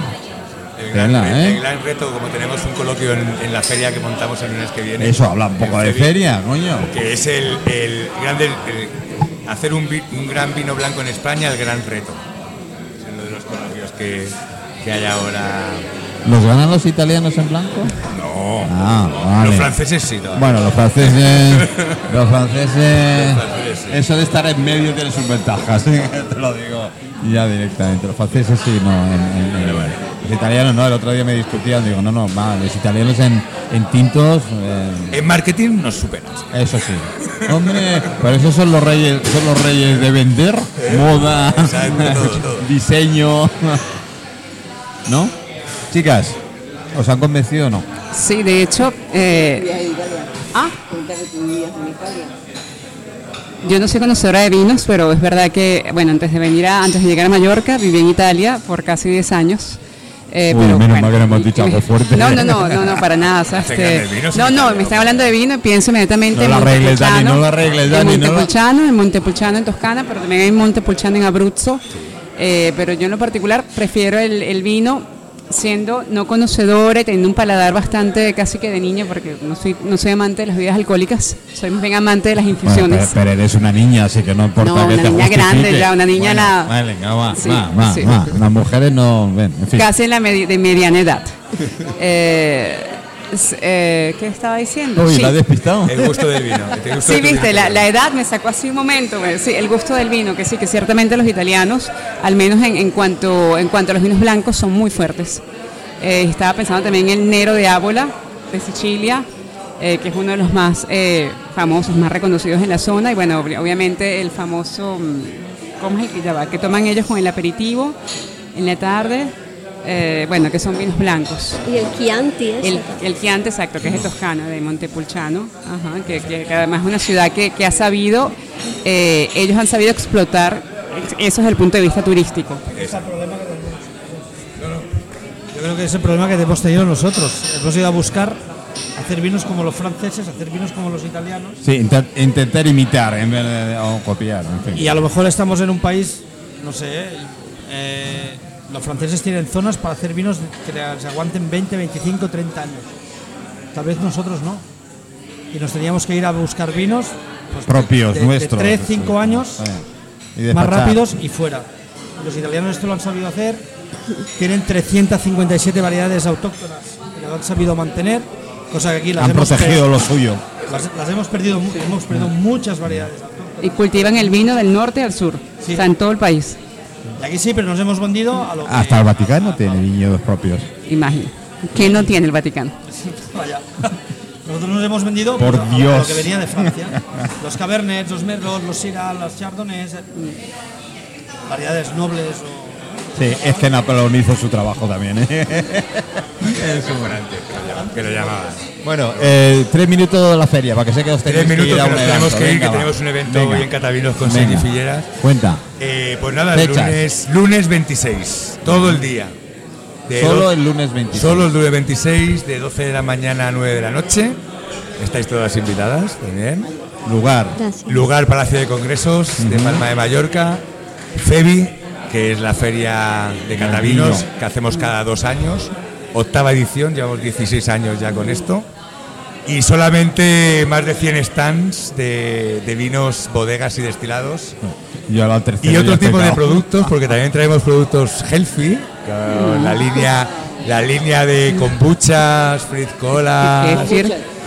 El gran, ¿eh? el gran reto, como tenemos un coloquio en, en la feria que montamos el lunes que viene. Eso habla un poco de Feria, coño. Que es el, el grande, el- hacer un, un gran vino blanco en España, el gran reto. Es uno de los coloquios que, que hay ahora. ¿Los ganan los italianos en blanco? No, Ah, vale. los franceses sí. todavía. Bueno, los franceses, los franceses, Los franceses, sí. eso de estar en medio tiene sus ventajas, ¿eh? te lo digo ya directamente. Los franceses sí, no, en, en- en- los italianos no. El otro día me discutían, digo, no, no, va, los italianos en, en tintos, eh, En marketing nos superan. eso sí. Hombre, pero esos son los reyes, son los reyes de vender, moda, Exacto, todo, todo. diseño, ¿no? Chicas, ¿os han convencido o no? Sí, de hecho, eh, ah, yo no soy conocedora de vinos, pero es verdad que, bueno, antes de venir a, antes de llegar a Mallorca, viví en Italia por casi 10 años. Eh, Uy, menos mal que no hemos dicho algo fuerte. No, no, no, no, no, para nada. o sea, Te este- vino, no, no, me están hablando de vino y pienso inmediatamente No en la arregles, Dani, Montepulciano, no la arregles, en Dani, no la- Montepulciano, en Montepulciano en Toscana, pero también hay Montepulciano en Abruzzo. Eh, pero yo en lo particular prefiero el, el vino siendo no conocedora y teniendo un paladar bastante casi que de niño, porque no soy, no soy amante de las bebidas alcohólicas, soy más bien amante de las Bueno, infusiones. pero, pero eres una niña, así que no importa No, que una te niña grande justifique. ya, una niña Bueno, la- Vale, venga, va, Sí, va, va, sí. va. Las mujeres no... Ven, en fin. Casi en la medi- de mediana edad. Eh, eh, ¿Qué estaba diciendo? Uy, Sí. ¿la despistado? El gusto del vino. el gusto Sí, de viste, vino. la, la edad me sacó así un momento. Sí, el gusto del vino, que sí, que ciertamente los italianos, al menos en, en cuanto, en cuanto a los vinos blancos, son muy fuertes. Eh, estaba pensando también en el Nero de Ábola, de Sicilia, eh, que es uno de los más eh, famosos, más reconocidos en la zona. Y bueno, ob- obviamente el famoso, mm, ¿cómo es el que ya va? Que toman ellos con el aperitivo en la tarde. Eh, bueno, que son vinos blancos. Y el Chianti, El, el Chianti, exacto, que es de Toscana, de Montepulciano, ajá, que, que- que además es una ciudad que, que ha sabido, eh, ellos han sabido explotar eso desde el punto de vista turístico. Yo creo que es el problema que hemos tenido nosotros. Hemos ido a buscar hacer vinos como los franceses, hacer vinos como los italianos. Sí, intent- intentar imitar en vez de o copiar. En fin. Y a lo mejor estamos en un país, no sé, eh, los franceses tienen zonas para hacer vinos que se aguanten 20, 25, 30 años. Tal vez nosotros no. Y nos teníamos que ir a buscar vinos pues, propios de, de nuestros. 3, 5 años. Y más rápidos y fuera. Los italianos esto lo han sabido hacer. Tienen 357 variedades autóctonas que lo han sabido mantener, cosa que aquí las Han hemos protegido lo suyo. las, las hemos perdido, hemos perdido muchas variedades autóctonas. Y cultivan el vino del norte al sur, Sí. o sea, en todo el país, Y aquí sí, pero nos hemos vendido a lo que- Hasta el Vaticano tiene viñedos propios. imagino. ¿Qué no tiene el Vaticano? Vaya. Nosotros nos hemos vendido Por pues, a- a Dios. lo que venía de Francia. los Cabernets, los Merlots, los Syrah, los Chardonnays, eh, variedades nobles o Sí, es que Napoleón hizo su trabajo también. ¿eh? Que lo llamaban. bueno, eh, tres minutos de la feria, para que sé que os tenéis Tres que minutos a que un tenemos evento. que ir, que tenemos un evento Venga. hoy en Catavinos con Filleras. Cuenta. Eh, pues nada, el lunes, lunes 26, todo el día. De Solo do- el lunes 26. Solo el lunes 26, de 12 de la mañana a 9 de la noche. Estáis todas invitadas también. Lugar. Gracias. Lugar Palacio de Congresos de Palma de Mallorca. FEBI, que es la feria de catavinos vino. que hacemos cada dos años. Octava edición, llevamos 16 años ya con esto. Y solamente más de 100 stands de, de vinos, bodegas y destilados. Yo Y otro tipo de productos, porque también traemos productos healthy, con la línea, la línea de kombuchas, fruit cola,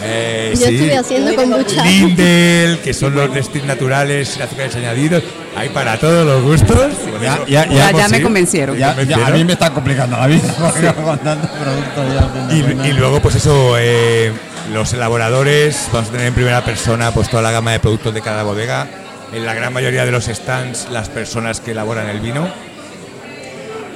eh, Yo sí, estuve haciendo kombucha. Lindel, que son los Nestis naturales sin azúcares añadidos. Hay para todos los gustos. Ya, ya, Ya, ya, ya me convencieron. ya, ya, a ¿Convencieron? mí me está complicando la vida. Y, y luego, pues eso, eh, los elaboradores, vamos a tener en primera persona pues toda la gama de productos de cada bodega. En la gran mayoría de los stands, las personas que elaboran el vino.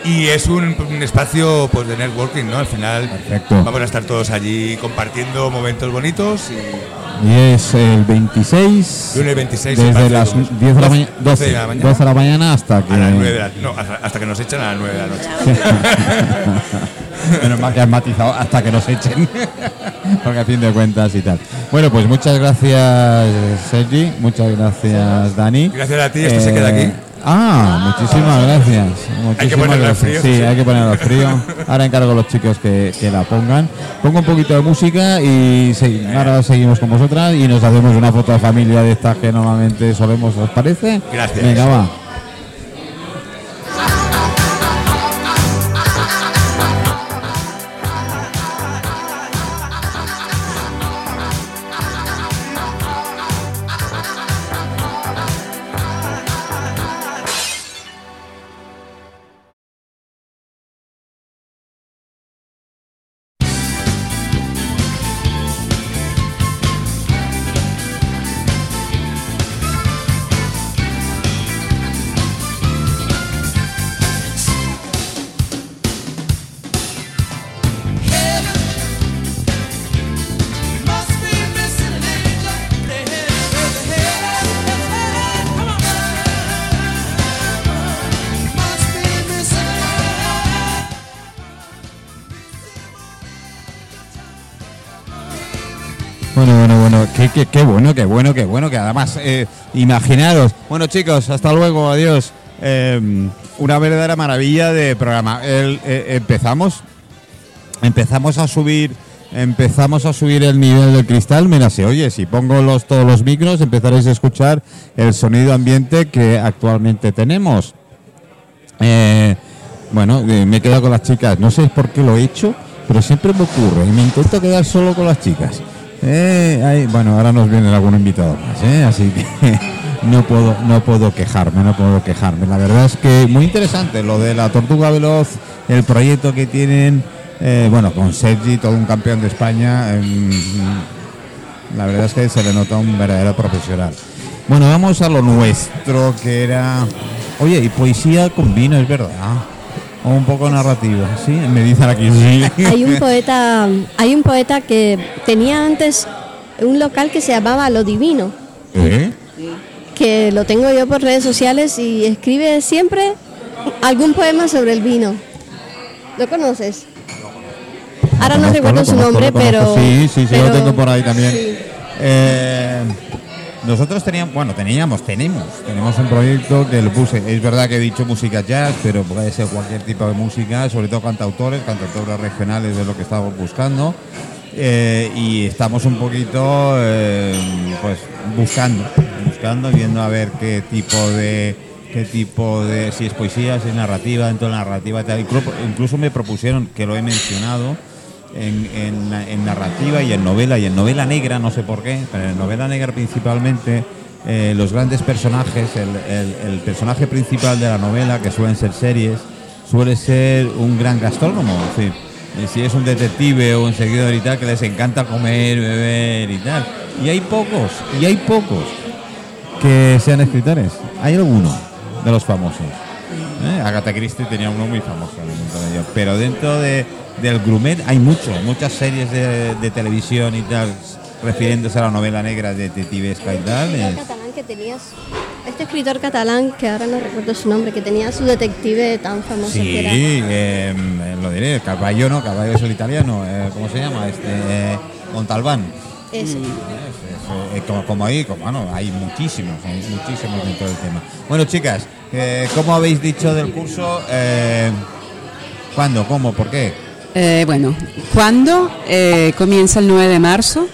Y es un, un espacio pues de networking, ¿no? Al final Perfecto. vamos a estar todos allí compartiendo momentos bonitos y Y es el 26. Lunes 26 en Desde las Congresos. 10 de la, 12 mañana, 12 de la mañana. 12 de la mañana hasta que. a las 9 de la, no, hasta, hasta que nos echan a las 9 de la noche. Menos mal que has matizado hasta que nos echen. Porque a fin de cuentas y tal. Bueno, pues muchas gracias, Sergi. Muchas gracias, Dani. Gracias a ti, esto se queda aquí. Ah, muchísimas gracias. Muchísimas ponerlo gracias. frío, Sí, sí. hay que ponerlo frío. Ahora encargo a los chicos que, que la pongan. Pongo un poquito de música y ahora seguimos con vosotras y nos hacemos una foto de familia de estas que normalmente solemos, ¿os parece? Gracias. Venga, va. Qué, bueno, qué bueno, qué bueno, que además, eh, imaginaros. Bueno, chicos, hasta luego, adiós. Eh, una verdadera maravilla de programa. Eh, empezamos, empezamos a subir, empezamos a subir el nivel del cristal. Mira, se oye. Si pongo los todos los micros, empezaréis a escuchar el sonido ambiente que actualmente tenemos. Eh, bueno, eh, me he quedado con las chicas. No sé por qué lo he hecho, pero siempre me ocurre. Y me intento quedar solo con las chicas. Eh, ahí- bueno, ahora nos viene algún invitado más, ¿eh? así que no puedo, no puedo quejarme, no puedo quejarme. La verdad es que muy interesante lo de la Tortuga Veloz, el proyecto que tienen, eh, bueno, con Sergi, todo un campeón de España. em, la verdad es que se le nota un verdadero profesional. Bueno, vamos a lo nuestro, que era... Oye, y poesía con vino, es verdad. O un poco narrativa, ¿sí? Me dicen aquí, sí. Hay un poeta, hay un poeta que tenía antes un local que se llamaba Lo Divino, ¿Eh? que lo tengo yo por redes sociales y escribe siempre algún poema sobre el vino. ¿Lo conoces? Ahora no recuerdo su nombre, pero Sí, sí, sí, lo tengo por ahí también. sí. Eh, nosotros teníamos, bueno, teníamos, tenemos, tenemos un proyecto que lo puse. Es verdad que he dicho música jazz, pero puede ser cualquier tipo de música, sobre todo cantautores, cantautores regionales de lo que estamos buscando. Eh, y estamos un poquito, eh, pues, buscando, buscando, viendo a ver qué tipo de qué tipo de si es poesía, si es narrativa, dentro de la narrativa, tal. Incluso me propusieron que lo he mencionado en, en- en narrativa y en novela y en novela negra, no sé por qué, pero en novela negra principalmente eh, los grandes personajes, el, el- el personaje principal de la novela, que suelen ser series, suele ser un gran gastrónomo, fin. Y si es un detective o un seguidor y tal, que les encanta comer, beber y tal. Y hay pocos, y hay pocos que sean escritores. Hay algunos de los famosos. ¿eh? Agatha Christie tenía uno muy famoso, pero dentro de, del Grumet hay mucho, muchas series de, de televisión y tal refiriéndose a la novela negra de detectivesca y tal. es- que este escritor catalán que ahora no recuerdo su nombre que tenía su detective tan famoso Sí, que era eh, lo diré, Caballo no, Caballo es el italiano, eh, ¿cómo se llama? Este, eh, Montalbán. eh, como, como ahí, como, bueno, hay muchísimos, hay muchísimos dentro del tema. Bueno, chicas, eh, ¿cómo habéis dicho del curso? Eh, ¿Cuándo? ¿Cómo? ¿Por qué? Eh, bueno, ¿cuándo? Eh, comienza el 9 de marzo,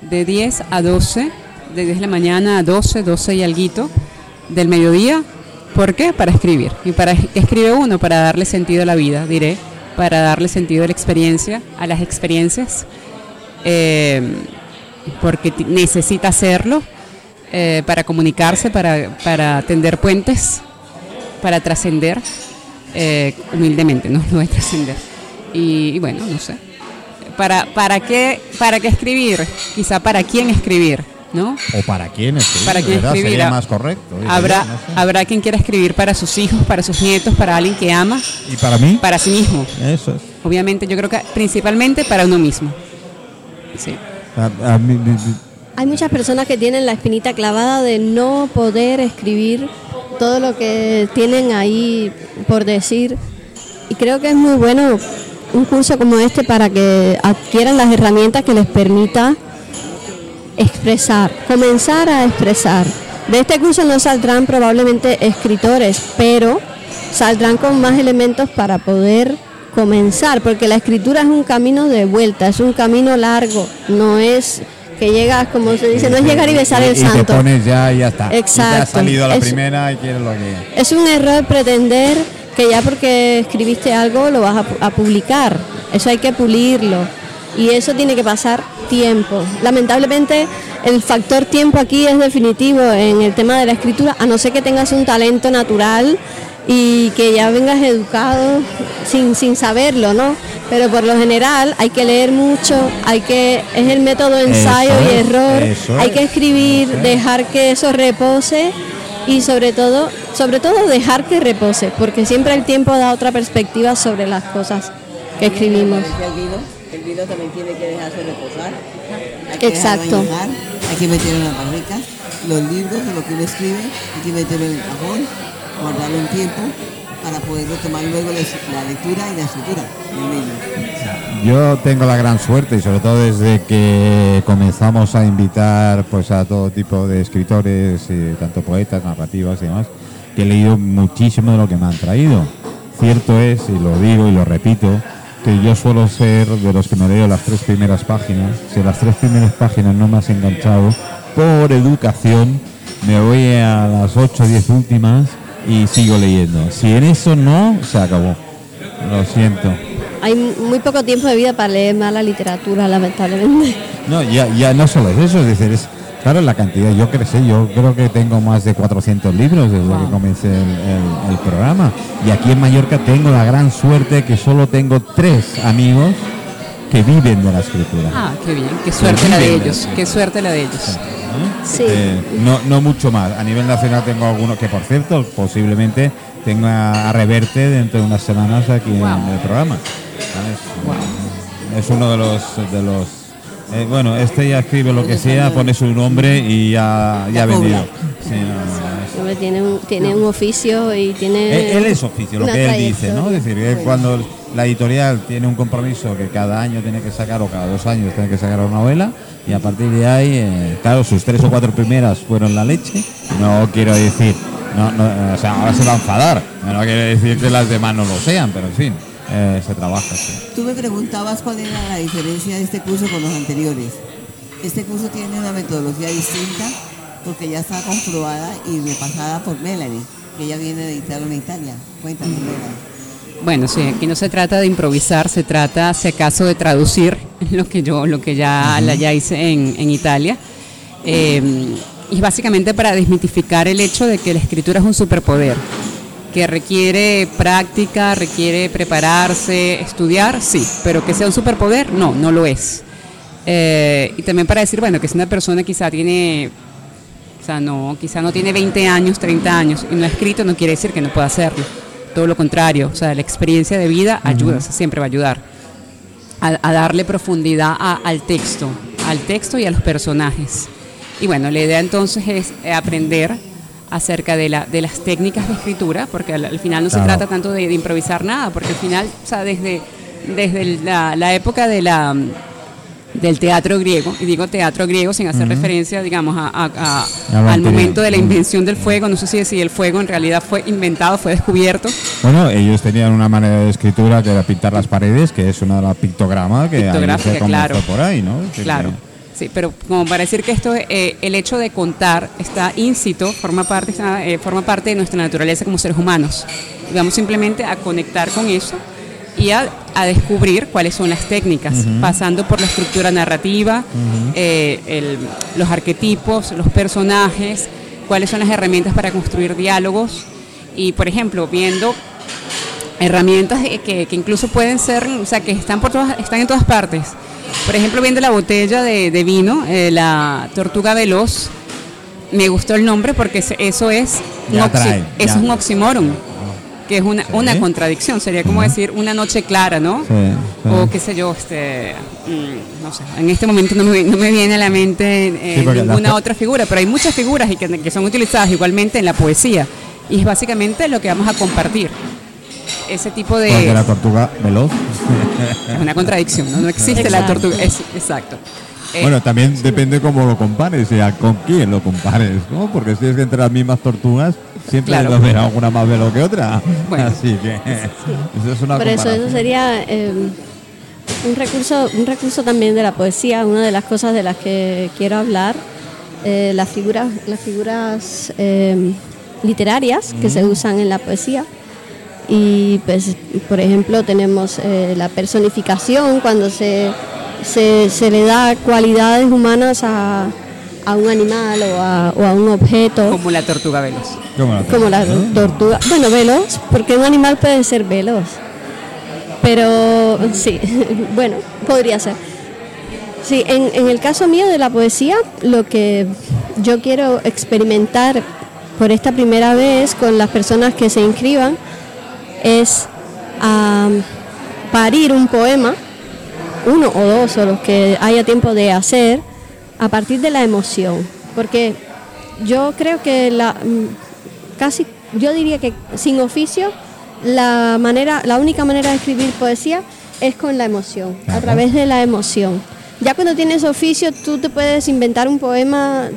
de 10 a 12, de 10 de la mañana a 12, 12 y alguito del mediodía. ¿Por qué? Para escribir. ¿Y para escribe uno? Para darle sentido a la vida, diré, para darle sentido a la experiencia, a las experiencias, eh, porque necesita hacerlo eh, para comunicarse, para, para tender puentes, para trascender humildemente, no lo de trascender. Y, y bueno, no sé. ¿Para, para, qué, ¿Para qué escribir? Quizá para quién escribir, ¿no? ¿O para quién escribir? ¿Para quién escribir? Sería más correcto. Habrá, yo, no sé. habrá quien quiera escribir para sus hijos, para sus nietos, para alguien que ama, ¿Y para mí? para sí mismo. Eso es. Obviamente, yo creo que principalmente para uno mismo. Sí. A- a mí- mi- mi- Hay muchas personas que tienen la espinita clavada de no poder escribir todo lo que tienen ahí por decir. Y creo que es muy bueno un curso como este para que adquieran las herramientas que les permita expresar, comenzar a expresar. De este curso no saldrán probablemente escritores, pero saldrán con más elementos para poder comenzar, porque la escritura es un camino de vuelta, es un camino largo, no es que llegas, como se dice, no es llegar y besar el y te santo. pones ya y ya está. Y te ha Exacto. salido la Es- primera y quieres lo que... Es un error pretender que ya porque escribiste algo lo vas a, pu- a publicar. Eso hay que pulirlo. Y eso tiene que pasar tiempo. Lamentablemente el factor tiempo aquí es definitivo en el tema de la escritura, a no ser que tengas un talento natural y que ya vengas educado sin, sin saberlo, ¿no? Pero por lo general hay que leer mucho, hay que es el método ensayo Eso y error, hay que escribir, dejar que eso repose y sobre todo, sobre todo dejar que repose, porque siempre el tiempo da otra perspectiva sobre las cosas que escribimos. El vino, el vino también tiene que dejarse reposar. Hay que Exacto. hay que meterlo en la barrica. Los libros, lo que uno escribe, hay que meterlo en el cajón, guardarlo un tiempo para poder retomar luego la, lectura y la escritura. Yo tengo la gran suerte y sobre todo desde que comenzamos a invitar pues a todo tipo de escritores, eh, tanto poetas, narrativas y demás, que he leído muchísimo de lo que me han traído. Cierto es, y lo digo y lo repito, que yo suelo ser de los que me leo las tres primeras páginas. Si las tres primeras páginas no me has enganchado, por educación, me voy a las 8 o 10 últimas y sigo leyendo. Si en eso no, se acabó. Lo siento. Hay muy poco tiempo de vida para leer mala literatura, lamentablemente. No, ya, ya no solo es eso, es decir, es, claro, la cantidad, yo creo, sé, yo creo que tengo más de 400 libros desde que comencé el, el- el programa. Y aquí en Mallorca tengo la gran suerte que solo tengo tres amigos que viven de la escritura. Ah, qué bien, qué suerte la de ellos, qué suerte la de ellos. Sí. Eh, no, no mucho más. A nivel nacional tengo algunos que, por cierto, posiblemente tenga a reverte dentro de unas semanas aquí en Wow. el programa. ¿sabes? Es uno de los... De los eh, bueno, este ya escribe lo que sea, pone su nombre y ya, ya ha vendido. Sí, no, no, Tiene un, tiene un oficio y tiene... él, él es oficio, lo que él dice, ¿no? Es decir, que cuando la editorial tiene un compromiso que cada año tiene que sacar o cada dos años tiene que sacar una novela y a partir de ahí, eh, claro, sus tres o cuatro primeras fueron la leche. No quiero decir, no, no, o sea, ahora se va a enfadar. No quiere decir que las demás no lo sean, pero en fin, eh, se trabaja así. Tú me preguntabas cuál era la diferencia de este curso con los anteriores. Este curso tiene una metodología distinta porque ya está comprobada y repasada por Melanie, que ella viene de editarlo en Italia. Cuéntame, Melanie. Bueno, sí, aquí no se trata de improvisar, se trata, si acaso, de traducir lo que yo, lo que ya, la ya hice en, en Italia. Eh, y básicamente para desmitificar el hecho de que la escritura es un superpoder, que requiere práctica, requiere prepararse, estudiar, sí, pero que sea un superpoder, no, no lo es. Eh, y también para decir, bueno, que si una persona quizá tiene, o sea, no, quizá no tiene 20 años, 30 años y no ha escrito, no quiere decir que no pueda hacerlo. Todo lo contrario, o sea, la experiencia de vida ayuda, o sea, siempre va a ayudar a, a darle profundidad a- al texto, al texto y a los personajes. Y bueno, la idea entonces es eh, aprender acerca de, la, de las técnicas de escritura, porque al, al final no Claro. se trata tanto de, de improvisar nada, porque al final, o sea, desde, desde la, la época de la, del teatro griego, y digo teatro griego sin hacer referencia, digamos, a- a- a- al momento de la invención del fuego, no sé si, si el fuego en realidad fue inventado, fue descubierto, Bueno, ellos tenían una manera de escritura que era pintar las paredes, que es una de las pictogramas que se claro. por ahí, ¿no? Decir, Claro. Sí, pero como para decir que esto, eh, el hecho de contar está íncito, forma parte, está, eh, forma parte de nuestra naturaleza como seres humanos. Y vamos simplemente a conectar con eso y a, a descubrir cuáles son las técnicas, pasando por la estructura narrativa, eh, el- los arquetipos, los personajes, cuáles son las herramientas para construir diálogos. Y, por ejemplo, viendo herramientas que, que incluso pueden ser, o sea, que están por todas, están en todas partes. Por ejemplo, viendo la botella de, de vino, eh, la tortuga veloz, me gustó el nombre porque eso es, un oxi- es un oxímoron, que es una, Sí. una contradicción, sería como decir una noche clara, ¿no? Sí, sí. O qué sé yo, este, mm, no sé, en este momento no me, no me viene a la mente eh, ninguna otra figura, pero hay muchas figuras y que, que son utilizadas igualmente en la poesía. Y es básicamente lo que vamos a compartir. Ese tipo de... Porque la tortuga veloz. Es una contradicción, ¿no? No existe la tortuga. es- exacto. Eh, Bueno, también depende cómo lo compares y a con quién lo compares, ¿no? Porque si es que entre las mismas tortugas siempre Claro. va a haber alguna más veloz que otra. Bueno. Así que eso es una Por eso eso sería eh, un recurso, un recurso también de la poesía, una de las cosas de las que quiero hablar, eh, las figuras, las figuras eh, literarias que se usan en la poesía. Y pues, por ejemplo, tenemos eh, la personificación cuando se, se, se le da cualidades humanas a, a un animal o a, o a un objeto como la tortuga veloz. ¿Cómo la como la tortuga. Bueno, veloz, porque un animal puede ser veloz. Pero sí, bueno, podría ser. Sí, en, en el caso mío de la poesía, lo que yo quiero experimentar por esta primera vez con las personas que se inscriban es parir un poema, uno o dos o los que haya tiempo de hacer, a partir de la emoción. Porque yo creo que la mm, casi, yo diría que sin oficio, la manera, la única manera de escribir poesía es con la emoción, a través de la emoción. Ya cuando tienes oficio, tú te puedes inventar un poema,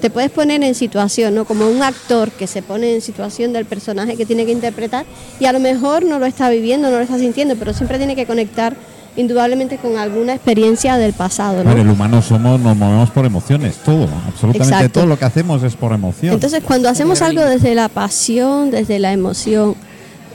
te puedes poner en situación, ¿no? Como un actor que se pone en situación del personaje que tiene que interpretar y a lo mejor no lo está viviendo, no lo está sintiendo, pero siempre tiene que conectar indudablemente con alguna experiencia del pasado, ¿no? Bueno, el humano somos, nos movemos por emociones, todo, absolutamente Exacto. todo lo que hacemos es por emoción. Entonces, cuando hacemos algo desde la pasión, desde la emoción,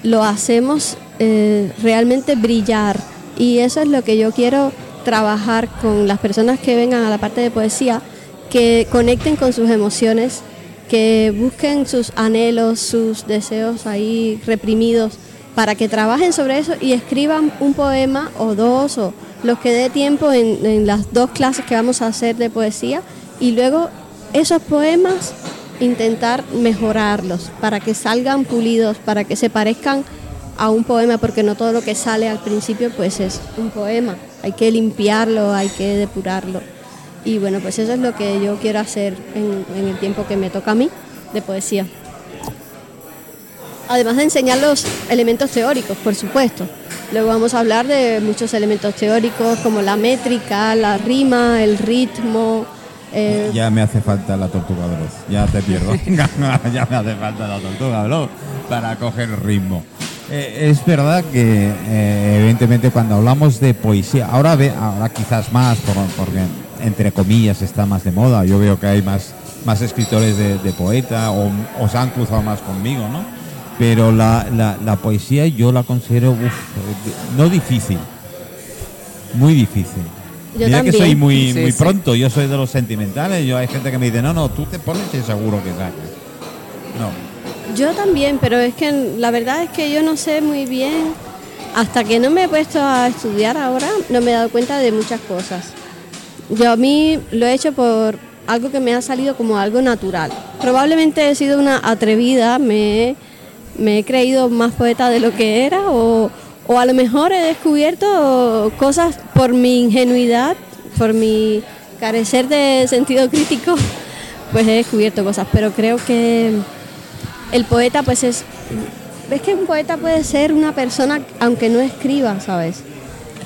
lo hacemos eh, realmente brillar. Y eso es lo que yo quiero trabajar con las personas que vengan a la parte de poesía, que conecten con sus emociones, que busquen sus anhelos, sus deseos ahí reprimidos, para que trabajen sobre eso y escriban un poema o dos o los que dé tiempo en, en las dos clases que vamos a hacer de poesía y luego esos poemas intentar mejorarlos para que salgan pulidos, para que se parezcan a un poema, porque no todo lo que sale al principio pues es un poema, hay que limpiarlo, hay que depurarlo. Y bueno, pues eso es lo que yo quiero hacer en, en el tiempo que me toca a mí de poesía. Además de enseñar los elementos teóricos, por supuesto. Luego vamos a hablar de muchos elementos teóricos como la métrica, la rima, el ritmo. eh, Ya me hace falta la tortuga veloz, ya te pierdo. ya me hace falta la tortuga veloz para coger ritmo. Eh, es verdad que eh, evidentemente cuando hablamos de poesía, ahora ve, ahora quizás más por- porque entre comillas está más de moda. Yo veo que hay más, más escritores de, de poeta o, o se han cruzado más conmigo, ¿no? Pero la, la- la poesía yo la considero, uf, no difícil, muy difícil. Yo Mira que soy muy, Sí, muy sí. pronto, yo soy de los sentimentales, yo hay gente que me dice, no, no, tú te pones y seguro que sacas. No. Yo también, pero es que la verdad es que yo no sé muy bien, hasta que no me he puesto a estudiar ahora, no me he dado cuenta de muchas cosas. Yo a mí lo he hecho por algo que me ha salido como algo natural. Probablemente he sido una atrevida, me, me he creído más poeta de lo que era o, o a lo mejor he descubierto cosas por mi ingenuidad, por mi carecer de sentido crítico, pues he descubierto cosas, pero creo que el poeta pues es ves que un poeta puede ser una persona aunque no escriba sabes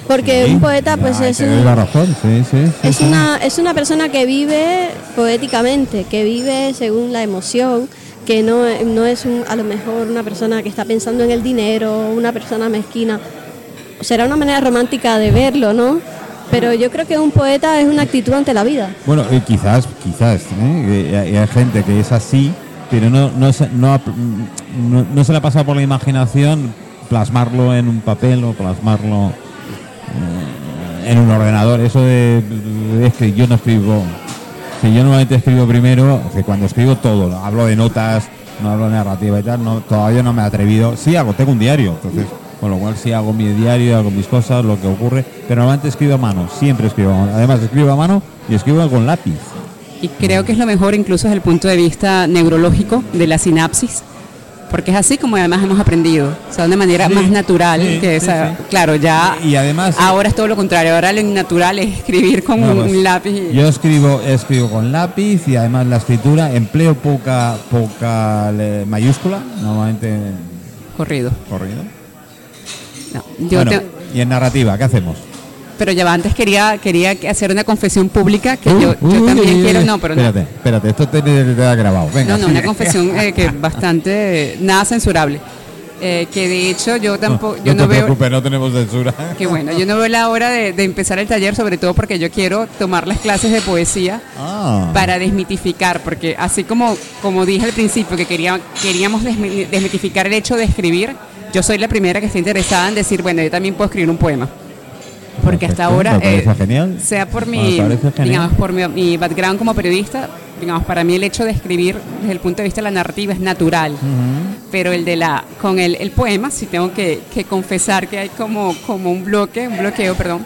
porque Sí, un poeta pues ya, es, un- la razón, sí, sí, es una es una persona que vive poéticamente que vive según la emoción que no, no es un, a lo mejor una persona que está pensando en el dinero una persona mezquina. Será una manera romántica de verlo no pero yo creo que un poeta es una actitud ante la vida. Bueno, y quizás, quizás, ¿eh? Hay gente que es así, pero no, no, se, no, no, no se le ha pasado por la imaginación plasmarlo en un papel o plasmarlo eh, en un ordenador. Eso de, es que yo no escribo. Si yo normalmente escribo primero, que cuando escribo todo, hablo de notas, no hablo de narrativa y tal, no, todavía no me he atrevido. Sí hago, tengo un diario, entonces, con lo cual sí hago mi diario, hago mis cosas, lo que ocurre, pero normalmente escribo a mano, siempre escribo a mano. Además, escribo a mano y escribo con lápiz. Y creo que es lo mejor incluso desde el punto de vista neurológico de la sinapsis, porque es así como además hemos aprendido, o sea, de una manera Sí, más natural sí, que sí, esa, sí. claro, ya Y además- ahora es todo lo contrario, ahora lo natural es escribir con No, un, pues, un lápiz Yo escribo, escribo con lápiz y además la escritura empleo poca, poca mayúscula, normalmente corrido. corrido. No, yo Bueno, te- y en narrativa, ¿qué hacemos? Pero ya antes quería quería que hacer una confesión pública que Uy, yo, también quiero, no, pero no. espérate, espérate, esto te, te ha grabado. Venga, No, no, sigue. una confesión eh, que bastante eh, nada censurable. Eh, que de hecho yo tampoco, no, yo te no, veo, preocupes, no tenemos censura. que bueno, yo no veo la hora de, de empezar el taller, sobre todo porque yo quiero tomar las clases de poesía Ah, para desmitificar, porque así como, como dije al principio que quería, queríamos desmi- desmitificar el hecho de escribir, yo soy la primera que está interesada en decir, bueno, yo también puedo escribir un poema. Porque hasta ahora, eh, genial. sea por mi, digamos, por mi, mi background como periodista, digamos, para mí el hecho de escribir desde el punto de vista de la narrativa es natural, pero el de la, con el, el poema, sí tengo que, que confesar que hay como, como un bloque, un bloqueo, perdón,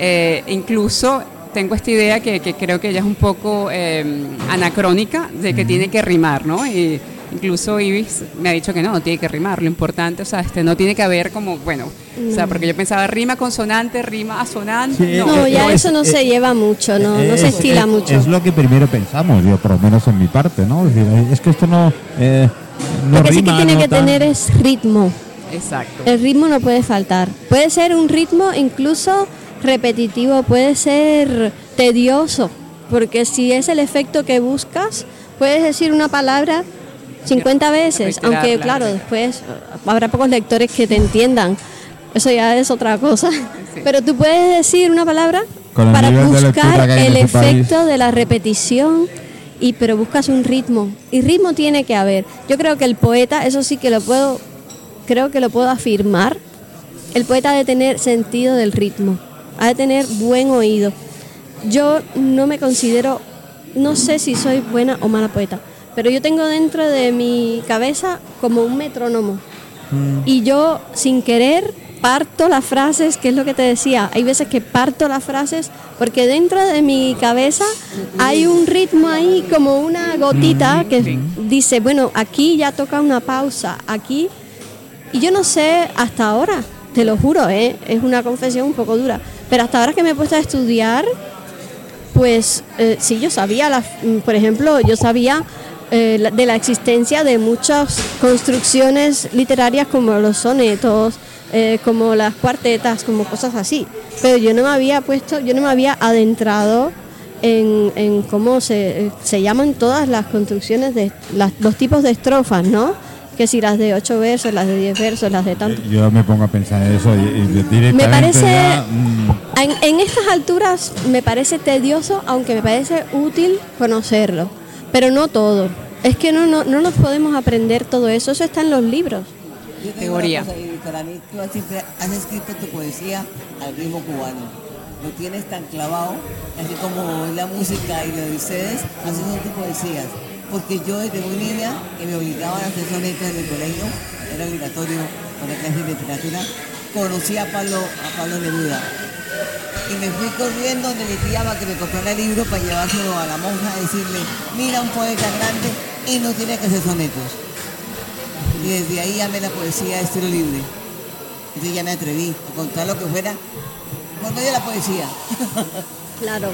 Eh, incluso tengo esta idea que, que creo que ya es un poco eh, anacrónica, de que tiene que rimar, ¿no? Y incluso Ibis me ha dicho que no, no tiene que rimar, lo importante, o sea, este, no tiene que haber como, bueno, o sea, porque yo pensaba rima consonante, rima asonante, Sí, no, no eh, ya no, eso es- no eh, se lleva mucho no, no se Es- estila es- mucho Es lo que primero pensamos, yo por lo menos en mi parte, ¿no? Es, decir, es que esto no, eh, no lo que sí rima, que tiene no que tal. tener es ritmo exacto. El ritmo no puede faltar. Puede ser un ritmo incluso repetitivo, puede ser tedioso, porque si es el efecto que buscas, puedes decir una palabra 50 veces, aunque claro, después eh, habrá pocos lectores que te entiendan. Eso ya es otra cosa. Pero tú puedes decir una palabra para buscar el este país. efecto de la repetición y pero buscas un ritmo y ritmo tiene que haber. Yo creo que el poeta, eso sí que lo puedo creo que lo puedo afirmar. El poeta ha de tener sentido del ritmo, ha de tener buen oído. Yo no me considero, no sé si soy buena o mala poeta, pero yo tengo dentro de mi cabeza como un metrónomo. Y yo, sin querer, parto las frases, que es lo que te decía. Hay veces que parto las frases porque dentro de mi cabeza hay un ritmo ahí, como una gotita que dice, bueno, aquí ya toca una pausa, aquí. Y yo no sé hasta ahora, te lo juro, ¿eh? es una confesión un poco dura, pero hasta ahora que me he puesto a estudiar, pues eh, sí, yo sabía, la- mm, por ejemplo, yo sabía eh, de la existencia de muchas construcciones literarias como los sonetos, eh, como las cuartetas, como cosas así. Pero yo no me había puesto, yo no me había adentrado en, en cómo se, eh, se llaman todas las construcciones de las, los tipos de estrofas, ¿no? Que si las de ocho versos, las de diez versos, las de tanto. Yo me pongo a pensar en eso y, y directamente Me parece- ya, En, en estas alturas me parece tedioso, aunque me parece útil conocerlo, pero no todo. Es que no, no, no nos podemos aprender todo eso, eso está en los libros. Yo tengo Teoría. una cosa, y para mí tú has, siempre has escrito tu poesía al ritmo cubano. Lo tienes tan clavado, así como la música y lo de ustedes, así son tus poesías. Porque yo desde muy niña, que me obligaban a hacer sonetos en el colegio, era obligatorio para clase de literatura, conocí a Pablo, a Pablo Neruda. Y me fui corriendo donde mi tía para que me comprara el libro para llevárselo a la monja a decirle, mira un poeta grande y no tiene que hacer sonetos. Y desde ahí amé la poesía de estilo libre. Entonces ya me atreví a contar lo que fuera por medio de la poesía. Claro.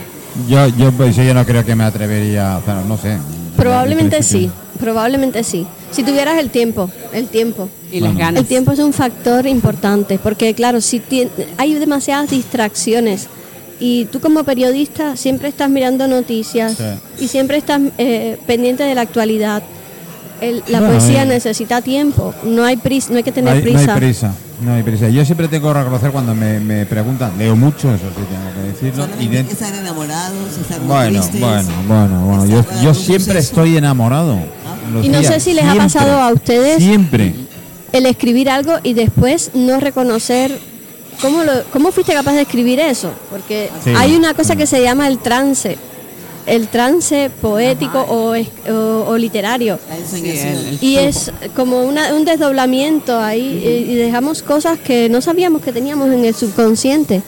yo, yo, pues, yo no creo que me atrevería, pero no sé. Probablemente En sí. Probablemente sí. Si tuvieras el tiempo, el tiempo. Y las ganas. El tiempo es un factor importante, porque claro, si tien- hay demasiadas distracciones y tú como periodista siempre estás mirando noticias Sí. y siempre estás eh, pendiente de la actualidad. El- la Bueno, poesía eh. necesita tiempo, no hay prisa, no hay que tener Hay- prisa. No hay prisa, no hay prisa. Yo siempre tengo que reconocer cuando me, me preguntan, leo mucho, eso sí tengo que decirlo. Y de- que estar enamorados, muy bueno, tristes. bueno, bueno, bueno. Yo, yo siempre suceso. estoy enamorado. Y no sé si les ha pasado a ustedes. Siempre. El escribir algo y después no reconocer cómo, lo, cómo fuiste capaz de escribir eso, porque Sí. hay una cosa que se llama el trance, el trance poético o, es- o- o literario. La Sí, ensoñación. el- el Y es como una- un desdoblamiento ahí y, y dejamos cosas que no sabíamos que teníamos en el subconsciente.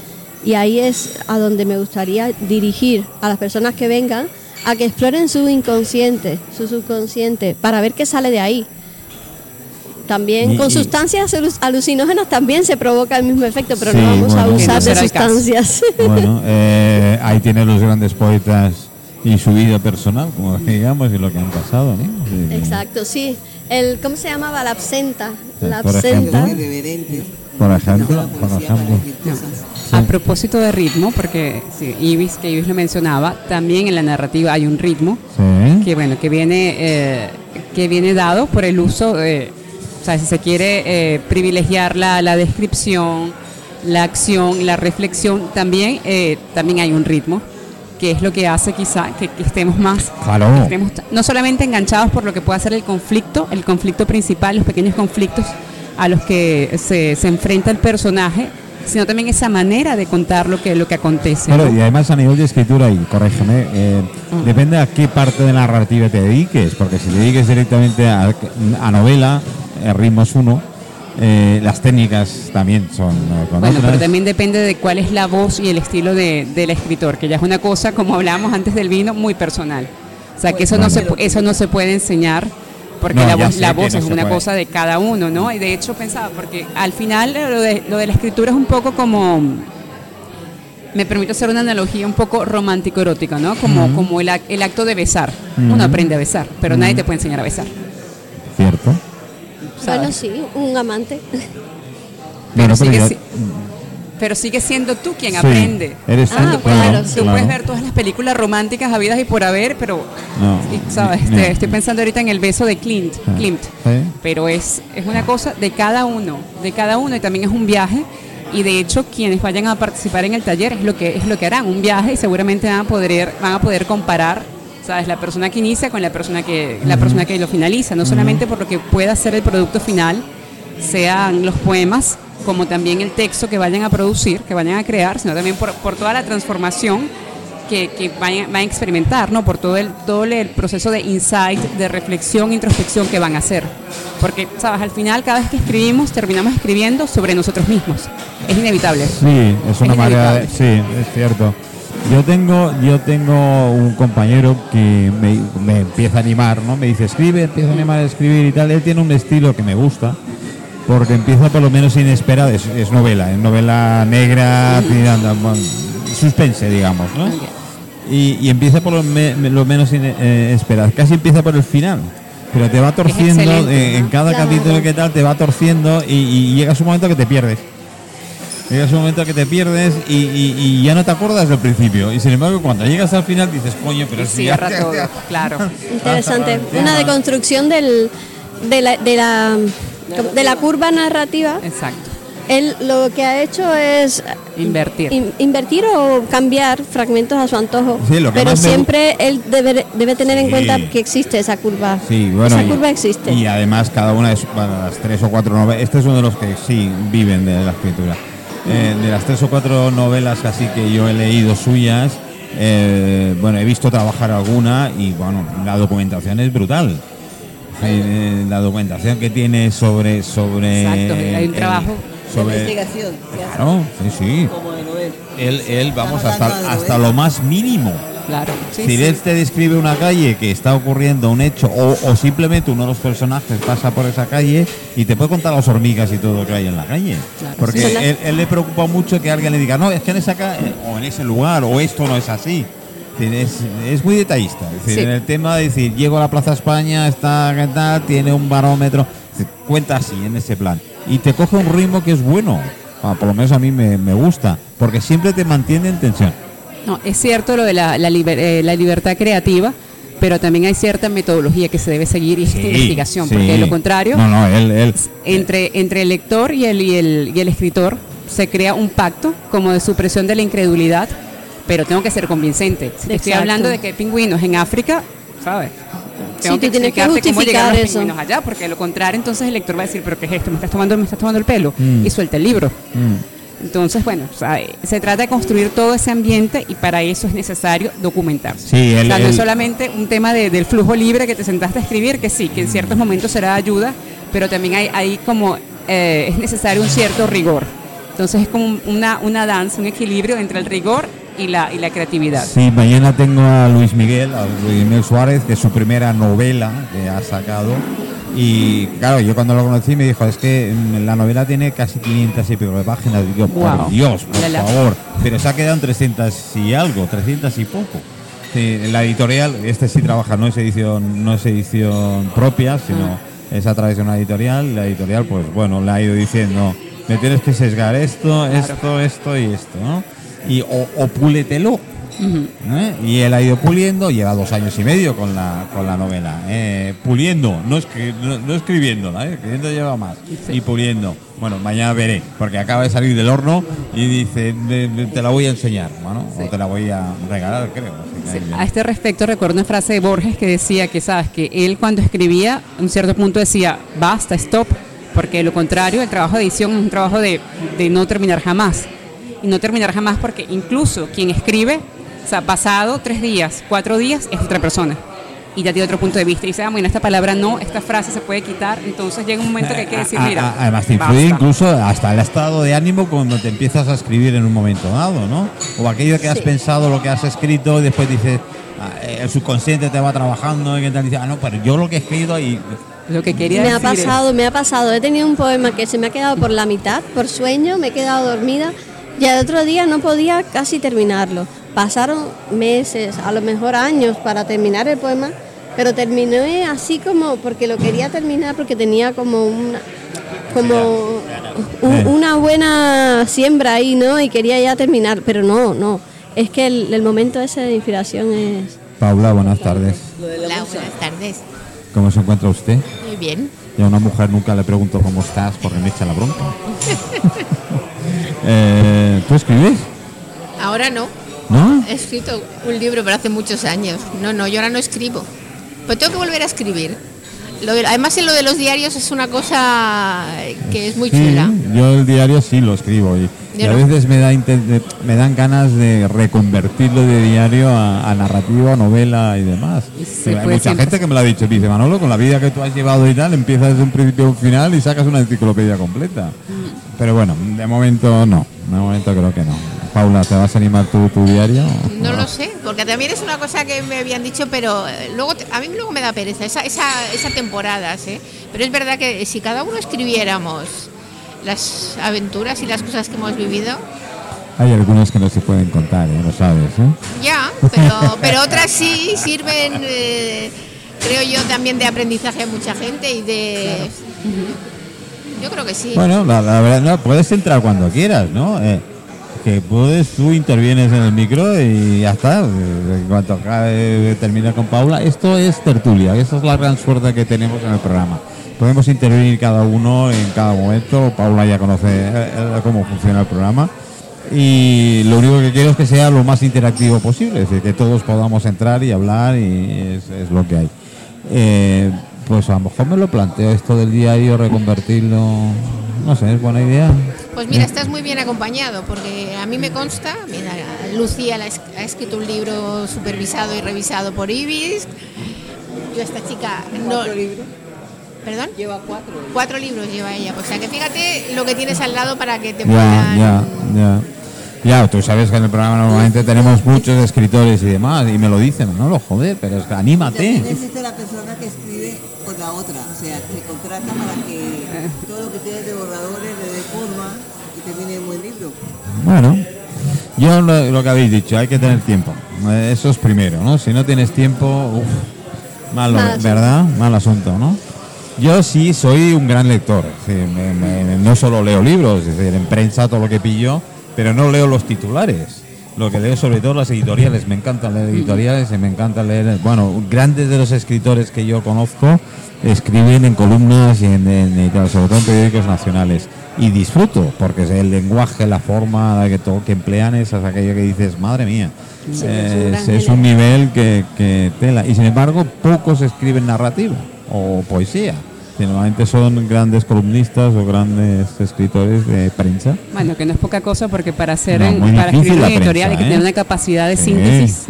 Y ahí es a donde me gustaría dirigir a las personas que vengan a que exploren su inconsciente, su subconsciente, para ver qué sale de ahí. También Y- con sustancias alu- alucinógenas también se provoca el mismo efecto, pero Sí, no vamos a bueno. abusar de sustancias. Bueno, eh, ahí tiene los grandes poetas y su vida personal, como digamos, y lo que han pasado, ¿no? Sí. Exacto, sí. El, ¿Cómo se llamaba? La absenta. La Por absenta. ejemplo. Por ejemplo, por. A propósito de ritmo, porque sí, Ibis, que Ibis lo mencionaba, también en la narrativa hay un ritmo Sí. que bueno que viene eh, que viene dado por el uso de, o sea, si se quiere eh, privilegiar la, la descripción, la acción, la reflexión, también eh, también hay un ritmo que es lo que hace quizá que, que estemos más Claro. que estemos t- no solamente enganchados por lo que puede ser el conflicto, el conflicto principal, los pequeños conflictos a los que se, se enfrenta el personaje, sino también esa manera de contar lo que lo que acontece. Claro, ¿no? y además a nivel de escritura, y corrígeme, eh, Mm. depende a qué parte de la narrativa te dediques, porque si te dediques directamente a, a novela, el ritmo es uno, eh, las técnicas también son eh, con Bueno, otras. pero también depende de cuál es la voz y el estilo de, del escritor, que ya es una cosa, como hablábamos antes del vino, muy personal. O sea, que eso, no, se, eso no se puede enseñar, porque No, la voz, la voz no es una puede. cosa de cada uno, ¿no? Y de hecho pensaba, porque al final eh, lo de, lo de la escritura es un poco como, me permito hacer una analogía un poco romántico-erótica, ¿no? Como, como el, ac- el acto de besar. Uno aprende a besar, pero nadie te puede enseñar a besar. Bueno, sí, un amante. Bueno, pero sigue pero siendo tú quien Sí, aprende. Eres Ah, tú, claro, claro, tú claro. puedes ver todas las películas románticas habidas y por haber, pero No, sabes, ni- Este, ni- estoy pensando ahorita en el beso de Clint, Ah, sí. pero es, es una cosa de cada uno, de cada uno y también es un viaje y de hecho quienes vayan a participar en el taller es lo que es lo que harán, un viaje y seguramente van a poder van a poder comparar sabes la persona que inicia con la persona que la persona que lo finaliza, no solamente por lo que pueda ser el producto final, sean los poemas como también el texto que vayan a producir, que vayan a crear, sino también por, por toda la transformación que, que vayan, van a experimentar, ¿no? Por todo el, todo el proceso de insight, de reflexión, introspección que van a hacer. Porque, ¿sabes? Al final, cada vez que escribimos, terminamos escribiendo sobre nosotros mismos. Es inevitable. Sí, es una Es manera, de- sí, es cierto. Yo tengo, yo tengo un compañero que me, me empieza a animar, ¿no? Me dice, escribe, empieza a animar a escribir y tal. Él tiene un estilo que me gusta, porque empieza por lo menos inesperado, es, es novela, es novela negra, suspense, digamos, ¿no? Y, y empieza por lo, me- me- lo menos inesperado, casi empieza por el final. Pero te va torciendo, eh, en cada Claro. capítulo que tal, te va torciendo y, y llegas un momento que te pierdes. Llegas un momento que te pierdes y, y- y ya no te acuerdas del principio. Y sin embargo, cuando llegas al final dices, coño, pero Y si ya- cierra todo, claro. Interesante. Una deconstrucción del, de, la, de, la, de la curva narrativa. Exacto. Él lo que ha hecho es Invertir. in- invertir o cambiar fragmentos a su antojo. Sí, lo que pero más me gu- siempre él debe, debe tener en Sí. cuenta que existe esa curva. Sí, bueno, esa y- curva existe. Y además cada una de sus- bueno, las tres o cuatro novelas, este es uno de los que sí viven de la escritura. Eh, de las tres o cuatro novelas así que yo he leído suyas, eh, bueno, he visto trabajar alguna y bueno, la documentación es brutal. Eh, la documentación que tiene sobre sobre Exacto, hay un el- trabajo sobre investigación. claro, sí, sí. Como de novela. Él, él vamos hasta, hasta lo más mínimo. Claro. Sí, si sí. él te describe una calle que está ocurriendo un hecho o, o simplemente uno de los personajes pasa por esa calle y te puede contar las hormigas y todo lo que hay en la calle. Claro. Porque Sí. él, él le preocupa mucho que alguien le diga, no, es que en esa calle o en ese lugar o esto no es así. Es Es, muy detallista. Es decir, Sí. En el tema de decir, llego a la Plaza España, está ¿qué tal? tiene un barómetro, cuenta así en ese plan. Y te coge un ritmo que es bueno. Ah, por lo menos a mí me, me gusta, porque siempre te mantiene en tensión. No, es cierto lo de la, la liber- eh, la libertad creativa, pero también hay cierta metodología que se debe seguir y es esta Sí, investigación, sí. porque de lo contrario, No, no, él, él, entre, entre el lector y el, y, el, y el escritor se crea un pacto como de supresión de la incredulidad, pero tengo que ser convincente. Si te estoy hablando de que hay pingüinos en África, ¿sabes? Sí, tú tienes que explicarte cómo llegaron justificar los eso. pingüinos allá, porque de lo contrario entonces el lector va a decir, pero ¿qué es esto? ¿Me estás tomando, me estás tomando el pelo? Mm. Y suelta el libro. Mm. Entonces, bueno, o sea, se trata de construir todo ese ambiente y para eso es necesario documentarse. Sí, o él- sea, no es solamente un tema de- del flujo libre que te sentaste a escribir, que sí, que en ciertos momentos será ayuda, pero también hay, hay como, eh, es necesario un cierto rigor. Entonces es como un- una, una danza, un equilibrio entre el rigor y la, y la creatividad. Sí, mañana tengo a Luis Miguel, a Luis Miguel Suárez, es su primera novela que ha sacado. Y claro, yo cuando lo conocí me dijo, es que mm, la novela tiene casi 500 y pico de páginas. Y yo, por. Dios, por Lala. favor. Pero se ha quedado en 300 y algo, 300 y poco. Sí, la editorial, este sí trabaja, no es edición, no es edición propia, sino es a través de una editorial. La editorial, pues bueno, le ha ido diciendo, me tienes que sesgar esto, esto, esto y esto, ¿no? Y o, o púletelo. ¿Eh? Y él ha ido puliendo, lleva dos años y medio con la, con la novela. eh, puliendo, no, escri- no, no escribiéndola, ¿eh? escribiendo lleva más. Y puliendo. Bueno, mañana veré, porque acaba de salir del horno y dice, "De- de- te la voy a enseñar, bueno, o te la voy a regalar, creo. Sí. A este respecto recuerdo una frase de Borges que decía que, sabes, que él cuando escribía, a un cierto punto decía, basta, stop, porque de lo contrario, el trabajo de edición es un trabajo de, de no terminar jamás. Y no terminar jamás porque incluso quien escribe, o sea, pasado tres días, cuatro días, es otra persona. Y ya tiene otro punto de vista. Y dice, ah, bueno, esta palabra no, esta frase se puede quitar. Entonces llega un momento que hay que decir, mira. además te influye basta. incluso hasta el estado de ánimo cuando te empiezas a escribir en un momento dado, ¿no? O aquello que has Sí. pensado, lo que has escrito, y después dices, ah, eh, el subconsciente te va trabajando y que te dice, ah, no, pero yo lo que he escrito ahí. Lo que quería Me ha decir es- pasado, me ha pasado. He tenido un poema que se me ha quedado por la mitad, por sueño, me he quedado dormida y al otro día no podía casi terminarlo. Pasaron meses, a lo mejor años para terminar el poema, pero terminé así como porque lo quería terminar porque tenía como una, como un- Eh. una buena siembra ahí, ¿no? Y quería ya terminar, pero no, no. Es que el, el momento ese de inspiración es... Paula, buenas tardes. Hola, buenas tardes. ¿Cómo se encuentra usted? Muy bien. Yo a una mujer nunca le pregunto cómo estás porque me echa la bronca. Eh, ¿Tú escribes? Ahora no. ¿No? He escrito un libro, pero hace muchos años. No, no, yo ahora no escribo. Pero tengo que volver a escribir. Lo de- además, en lo de los diarios es una cosa que es muy Sí, chula. yo el diario sí lo escribo y, y a no. veces me, da me dan ganas de reconvertirlo de diario a, a narrativa, novela y demás. Hay mucha gente que me lo ha dicho, dice Manolo, con la vida que tú has llevado y tal, empiezas desde un principio a un final y sacas una enciclopedia completa. Mm. Pero bueno, de momento no, de momento creo que no. Paula, ¿te vas a animar tú tu diario? No lo sé, porque también es una cosa que me habían dicho, pero eh, luego te- a mí luego me da pereza esa, esa, esa temporada, ¿sí? Pero es verdad que si cada uno escribiéramos las aventuras y las cosas que hemos vivido, Hay algunos que no se pueden contar, ¿eh? lo sabes. ¿eh? ya, pero, pero otras sí sirven, eh, creo yo, también de aprendizaje a mucha gente y de... Yo creo que sí. Bueno, la, la verdad, no, puedes entrar cuando quieras, ¿no? Que puedes, tú intervienes en el micro y ya está. En cuanto acabe, termina con Paula, esto es tertulia, esa es la gran suerte que tenemos en el programa. Podemos intervenir cada uno en cada momento. Paula ya conoce eh, eh, cómo funciona el programa. Y lo único que quiero es que sea lo más interactivo posible, es decir, que todos podamos entrar y hablar y es, es lo que hay. Eh, pues a lo mejor me lo planteo esto del diario, reconvertirlo, no sé, es buena idea. Pues mira, estás muy bien acompañado, porque a mí me consta, mira, Lucía ha es- ha escrito un libro supervisado y revisado por Ibis. Yo esta chica no... ¿Perdón? Lleva cuatro. Cuatro libros lleva ella. O sea que fíjate lo que tienes al lado para que te Ya, puedan... ya, ya. Ya, tú sabes que en el programa normalmente tenemos muchos escritores y demás, y me lo dicen, no lo joder, pero es que anímate. existe la persona que escribe por la otra, o sea, que contrata para que todo lo que tiene de borradores le dé forma y termine un buen libro. Bueno, yo lo, lo que habéis dicho, hay que tener tiempo. Eh, Eso es primero, ¿no? Si no tienes tiempo, uf, malo, Mal. ¿verdad? Mal asunto, ¿no? Yo sí soy un gran lector. decir, me- me- no solo leo libros, es decir, en prensa todo lo que pillo, pero no leo los titulares. Lo que leo sobre todo las editoriales. Me encanta leer editoriales y me encanta leer. Bueno, grandes de los escritores que yo conozco escriben en columnas y en, en- sobre todo en periódicos nacionales. Y disfruto, porque es el lenguaje, la forma que, to- que emplean es aquello que dices, madre mía. Sí, Eh, es es un nivel que, que tela. Y sin embargo, pocos escriben narrativa o poesía. Que Normalmente son grandes columnistas o grandes escritores de prensa. Bueno, que no es poca cosa porque para hacer No, en- para escribir una editorial hay que tener ¿eh? una capacidad de Sí. síntesis.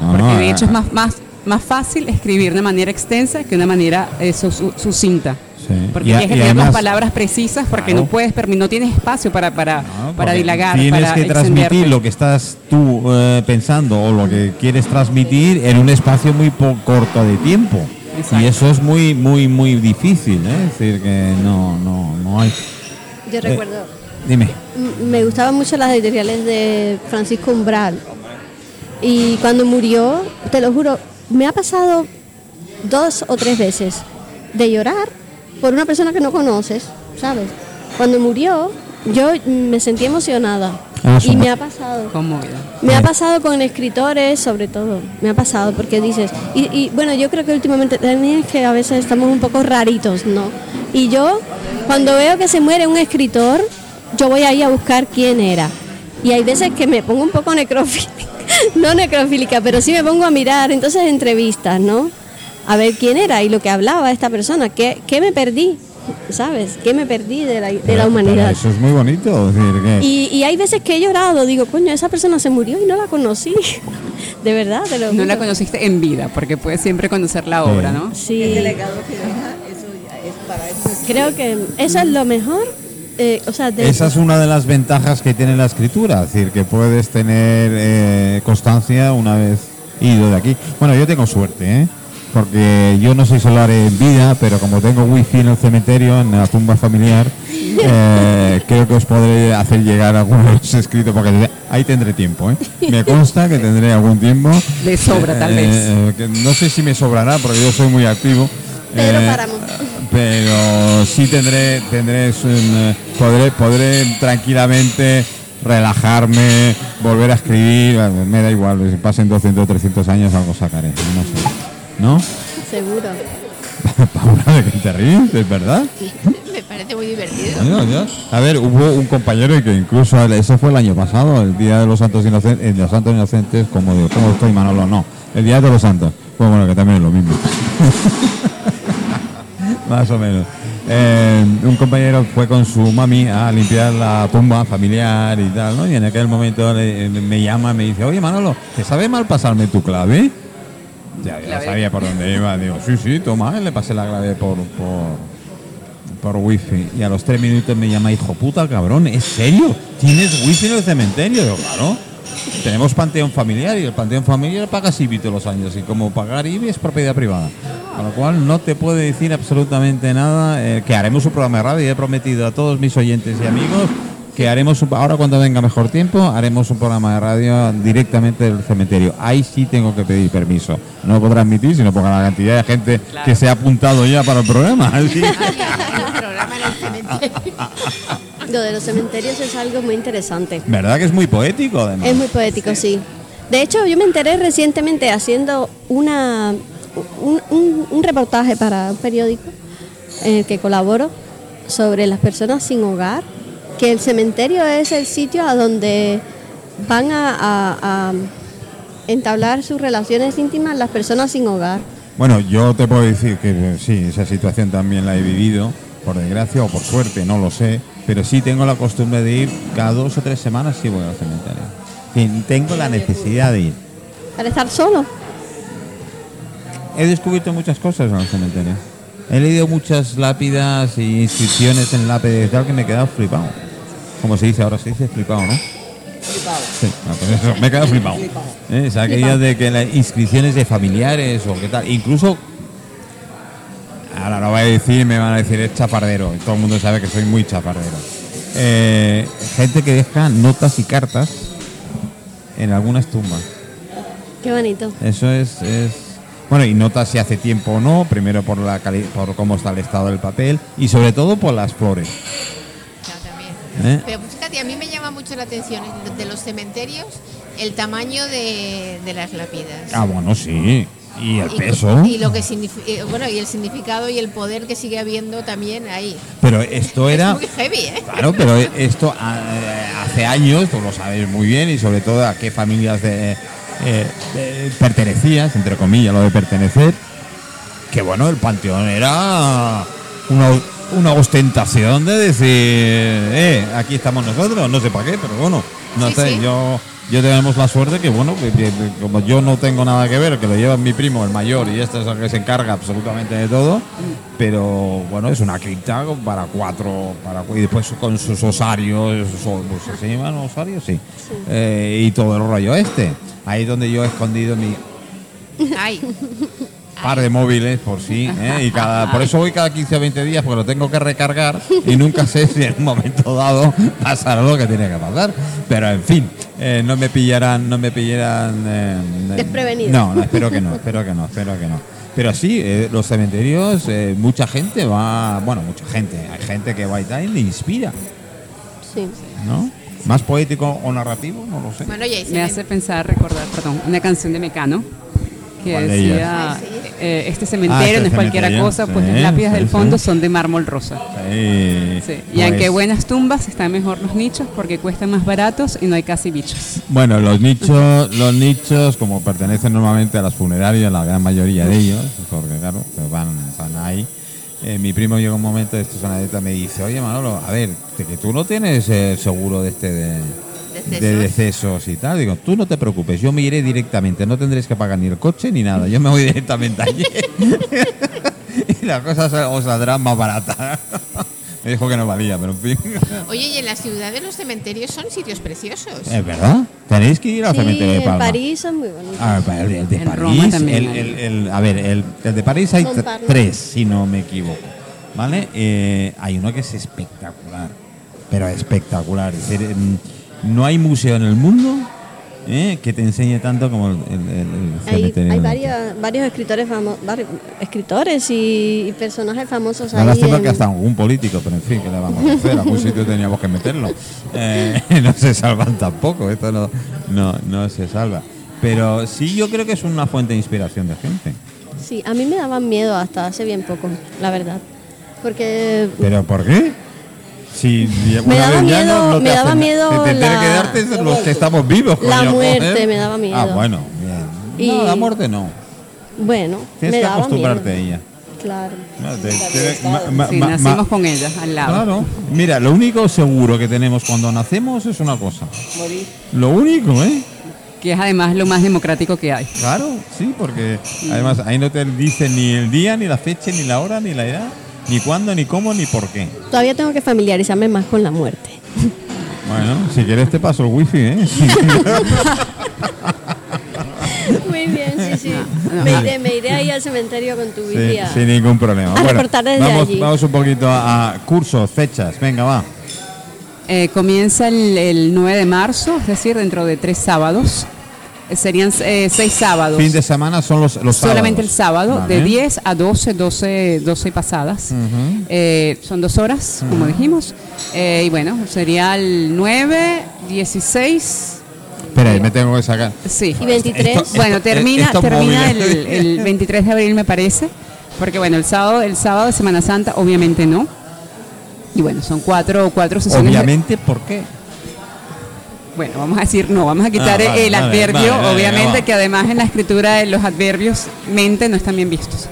No, porque no, de hecho es más, más, más fácil escribir de manera extensa que de una manera eh, su- su- sucinta. Sí. Porque Y tienes que tener las palabras precisas porque Claro. no puedes, no tienes espacio para, para, No, para dilagar, Tienes para que transmitir extenderte. lo que estás tú eh, pensando o lo que quieres transmitir en un espacio muy corto de tiempo. Exacto. Y eso es muy, muy, muy difícil. ¿eh? Es decir, que no, no, no hay. Yo recuerdo, Dime. me gustaban mucho las editoriales de Francisco Umbral. Y cuando murió, te lo juro, me ha pasado dos o tres veces de llorar por una persona que no conoces, ¿sabes? Cuando murió, yo me sentí emocionada. Ah, y me ha pasado. Conmovida. Me ha Eh. pasado con escritores, sobre todo. Me ha pasado porque dices. Y, y, bueno, yo creo que últimamente también es que a veces estamos un poco raritos, ¿no? Y yo, cuando veo que se muere un escritor, yo voy ahí a buscar quién era. Y hay veces que me pongo un poco necrofílica. no necrofílica, pero sí me pongo a mirar, entonces entrevistas, ¿no? A ver quién era y lo que hablaba esta persona. ¿Qué, qué me perdí? ¿Sabes? ¿Qué me perdí de la, de Pero- la humanidad? Eso es muy bonito. es decir, que- Y, y hay veces que he llorado, digo, coño, esa persona se murió y no la conocí. De verdad, te lo No la conociste en vida, porque puedes siempre conocer la Sí. obra, ¿no? Sí, Ese legado que deja, eso ya es para eso. es- creo que eso es lo mejor. eh, o sea, de- Esa es una de las ventajas que tiene la escritura, es decir, que puedes tener eh, constancia una vez ido de aquí. Bueno, yo tengo suerte, ¿eh? Porque yo no soy solar en vida, pero como tengo wifi en el cementerio, en la tumba familiar, eh, creo que os podré hacer llegar algunos escritos, porque ahí tendré tiempo. ¿eh? Me consta que tendré algún tiempo. De sobra, tal Eh, vez. eh, no sé si me sobrará, porque yo soy muy activo. Pero paramos. pero sí tendré, tendré, un, podré, podré tranquilamente relajarme, volver a escribir, me da igual, si pasen 200 o 300 años algo sacaré, no sé. ¿No? Seguro. Paula, ¿de qué te ríes? ¿Es verdad? Me parece muy divertido. Ya. A ver, hubo un compañero que incluso, eso fue el año pasado, el Día de los Santos Inocentes, de los Santos Inocentes, como digo, ¿cómo estoy Manolo? No, el Día de los Santos. Pues bueno, que también es lo mismo. Más o menos. Eh, un compañero fue con su mami a limpiar la tumba familiar y tal, ¿no? Y en aquel momento le- me llama, me dice, oye Manolo, ¿te sabe mal pasarme tu clave? Ya, ya sabía por dónde iba. Digo, sí, sí, toma, le pasé la clave por, por, por wifi. Y a los tres minutos me llama, hijo puta, cabrón, ¿es serio? ¿Tienes wifi en el cementerio? Digo, claro. Tenemos panteón familiar y el panteón familiar paga IBI todos los años. Y como pagar IBI es propiedad privada. Con lo cual no te puede decir absolutamente nada. eh, que haremos un programa de radio y he prometido a todos mis oyentes y amigos que haremos un- ahora cuando venga mejor tiempo haremos un programa de radio directamente del cementerio. Ahí sí tengo que pedir permiso. No lo podrá admitir sino por la cantidad de gente que se ha apuntado ya para el programa cementerio. Lo de los cementerios es algo muy interesante. verdad que es muy poético además Es muy poético, sí. De hecho, yo me enteré recientemente haciendo una, un, un- un reportaje para un periódico en el que colaboro sobre las personas sin hogar, que el cementerio es el sitio a donde van a, a- a entablar sus relaciones íntimas las personas sin hogar. Bueno, yo te puedo decir que eh, sí, esa situación también la he vivido, por desgracia o por suerte, no lo sé, pero sí tengo la costumbre de ir cada dos o tres semanas sí voy al cementerio. Sí, tengo la necesidad de ir. Para estar solo. He descubierto muchas cosas en el cementerio. He leído muchas lápidas y inscripciones en lápidas y tal que me he quedado flipado. Como se dice ahora, se dice flipado, ¿no? Sí, ah, pues eso, me he quedado flipado. ¿Eh? Esa aquella de que las inscripciones de familiares o qué tal. Incluso, ahora lo voy a decir, me van a decir es chapardero. y Todo el mundo sabe que soy muy chapardero. Eh, gente que deja notas y cartas en algunas tumbas. Qué bonito. Eso es, es- bueno y notas si hace tiempo o no, primero por la cali- por cómo está el estado del papel y sobre todo por las flores. ¿Eh? Pero pues, fíjate, a mí me llama mucho la atención de los cementerios el tamaño de, de las lápidas. Ah, bueno, sí. Y el Y- peso. Y lo que eh, bueno, y el significado y el poder que sigue habiendo también ahí. Pero esto era. Es muy heavy, ¿eh? Claro, pero esto ah, eh, hace años, tú lo sabes muy bien, y sobre todo a qué familias de, eh, de- pertenecías, entre comillas, lo de pertenecer, que bueno, el panteón era una, una ostentación de decir, eh, aquí estamos nosotros, no sé para qué, pero bueno, no Sí, sé, sí. yo yo tenemos la suerte que bueno, que- como yo no tengo nada que ver, que lo lleva mi primo, el mayor, y este es el que se encarga absolutamente de todo, pero bueno, es una cripta para cuatro, para y después con sus osarios, o- ¿se llaman osarios? Sí. Eh, y todo el rollo este. Ahí es donde yo he escondido mi Ay, par de móviles por sí, ¿eh? y cada, por eso voy cada 15 o 20 días porque lo tengo que recargar y nunca sé si en un momento dado pasará lo que tiene que pasar. Pero en fin, eh, no me pillarán, no me pillarán eh, eh, Desprevenido. No, no, espero que no, espero que no, espero que no. Pero sí, eh, los cementerios, eh, mucha gente va, bueno, mucha gente, hay gente que va y tal y le inspira, Sí. ¿no? Más poético o narrativo, no lo sé. bueno, ya. Me hace pensar, recordar, perdón, una canción de Mecano que ¿Cuál de decía, eh, este Ah, cementerio este no es cualquier cementerio, cosa, pues sí, las lápidas del fondo son de mármol rosa. Y pues- aunque buenas tumbas, están mejor los nichos porque cuestan más baratos y no hay casi bichos. Bueno, los nichos, los nichos, como pertenecen normalmente a las funerarias, la gran mayoría de ellos, porque claro, pues van, van ahí. eh, mi primo llega un momento, esto es una anécdota, me dice, oye Manolo, a ver, de que tú no tienes eh, seguro de este de, ¿Decesos? de decesos y tal. Digo, tú no te preocupes, yo me iré directamente, no tendréis que pagar ni el coche ni nada, yo me voy directamente allí. y la cosa sa- os saldrá más barata. me dijo que no valía, pero en fin. Oye, y en las ciudades los cementerios son sitios preciosos. ¿Es verdad? Tenéis que ir al Sí, cementerio de en. París son muy bonitos. Ah, el, el de En París. Roma también el- hay. el- el- a ver, el, el de París hay tres, si no me equivoco. ¿Vale? Eh, hay uno que es espectacular. Pero espectacular. Es decir, mm, no hay museo en el mundo ¿eh? que te enseñe tanto como el, el- el Hay, varios, varios escritores famosos, escritores y, y personajes famosos ahí. lástima en- que hasta algún político, pero en fin, que le vamos a hacer? A algún sitio teníamos que meterlo. Eh, no se salvan tampoco, esto no, no, no se salva. Pero sí, yo creo que es una fuente de inspiración de gente. Sí, a mí me daban miedo hasta hace bien poco, la verdad. Porque ¿Pero por qué? Si Me daba miedo- no, no te me daba hacen- miedo Te, te la- que darte los que estamos vivos. La muerte joder. me daba miedo. Ah, bueno, bien. No, Y- la muerte no. bueno, Tienes me que daba acostumbrarte miedo. a ella. Claro. Te- ma- ma- Sí, ma- nacimos ma- con ella al lado. Claro. Mira, lo único seguro que tenemos cuando nacemos es una cosa. Morir. Lo único, ¿eh? Que es además lo más democrático que hay. Claro, sí, porque además ahí no te dicen ni el día, ni la fecha, ni la hora, ni la edad, ni cuándo, ni cómo, ni por qué. Todavía tengo que familiarizarme más con la muerte. Bueno, si quieres te paso el wifi, ¿eh? Muy bien, sí, sí. no. Me iré, me iré ahí al cementerio con tu Sí, wifi. a- sin ningún problema. a reportar desde vamos, allí. vamos un poquito a, a cursos, fechas. Venga, va. Eh, comienza el, el 9 de marzo, es decir, dentro de tres sábados. Serían eh, seis sábados. Fin de semana son los, los Solamente el sábado, Vale. de 10 a 12, 12, 12 pasadas. Ujú. Eh, son dos horas, como dijimos. Eh, y bueno, sería el 9, 16. Espera, ahí me tengo que sacar. Sí. Y 23. Esto- Bueno, esto- termina, estos termina el, el 23 de abril, me parece. Porque bueno, el sábado, el sábado de Semana Santa, obviamente no. Y bueno, son cuatro, cuatro sesiones. de- Obviamente, ¿por qué? Bueno, vamos a decir no, vamos a quitar Ah, vale, el adverbio, vale, vale, obviamente que además en la escritura de los adverbios mente no están bien vistos.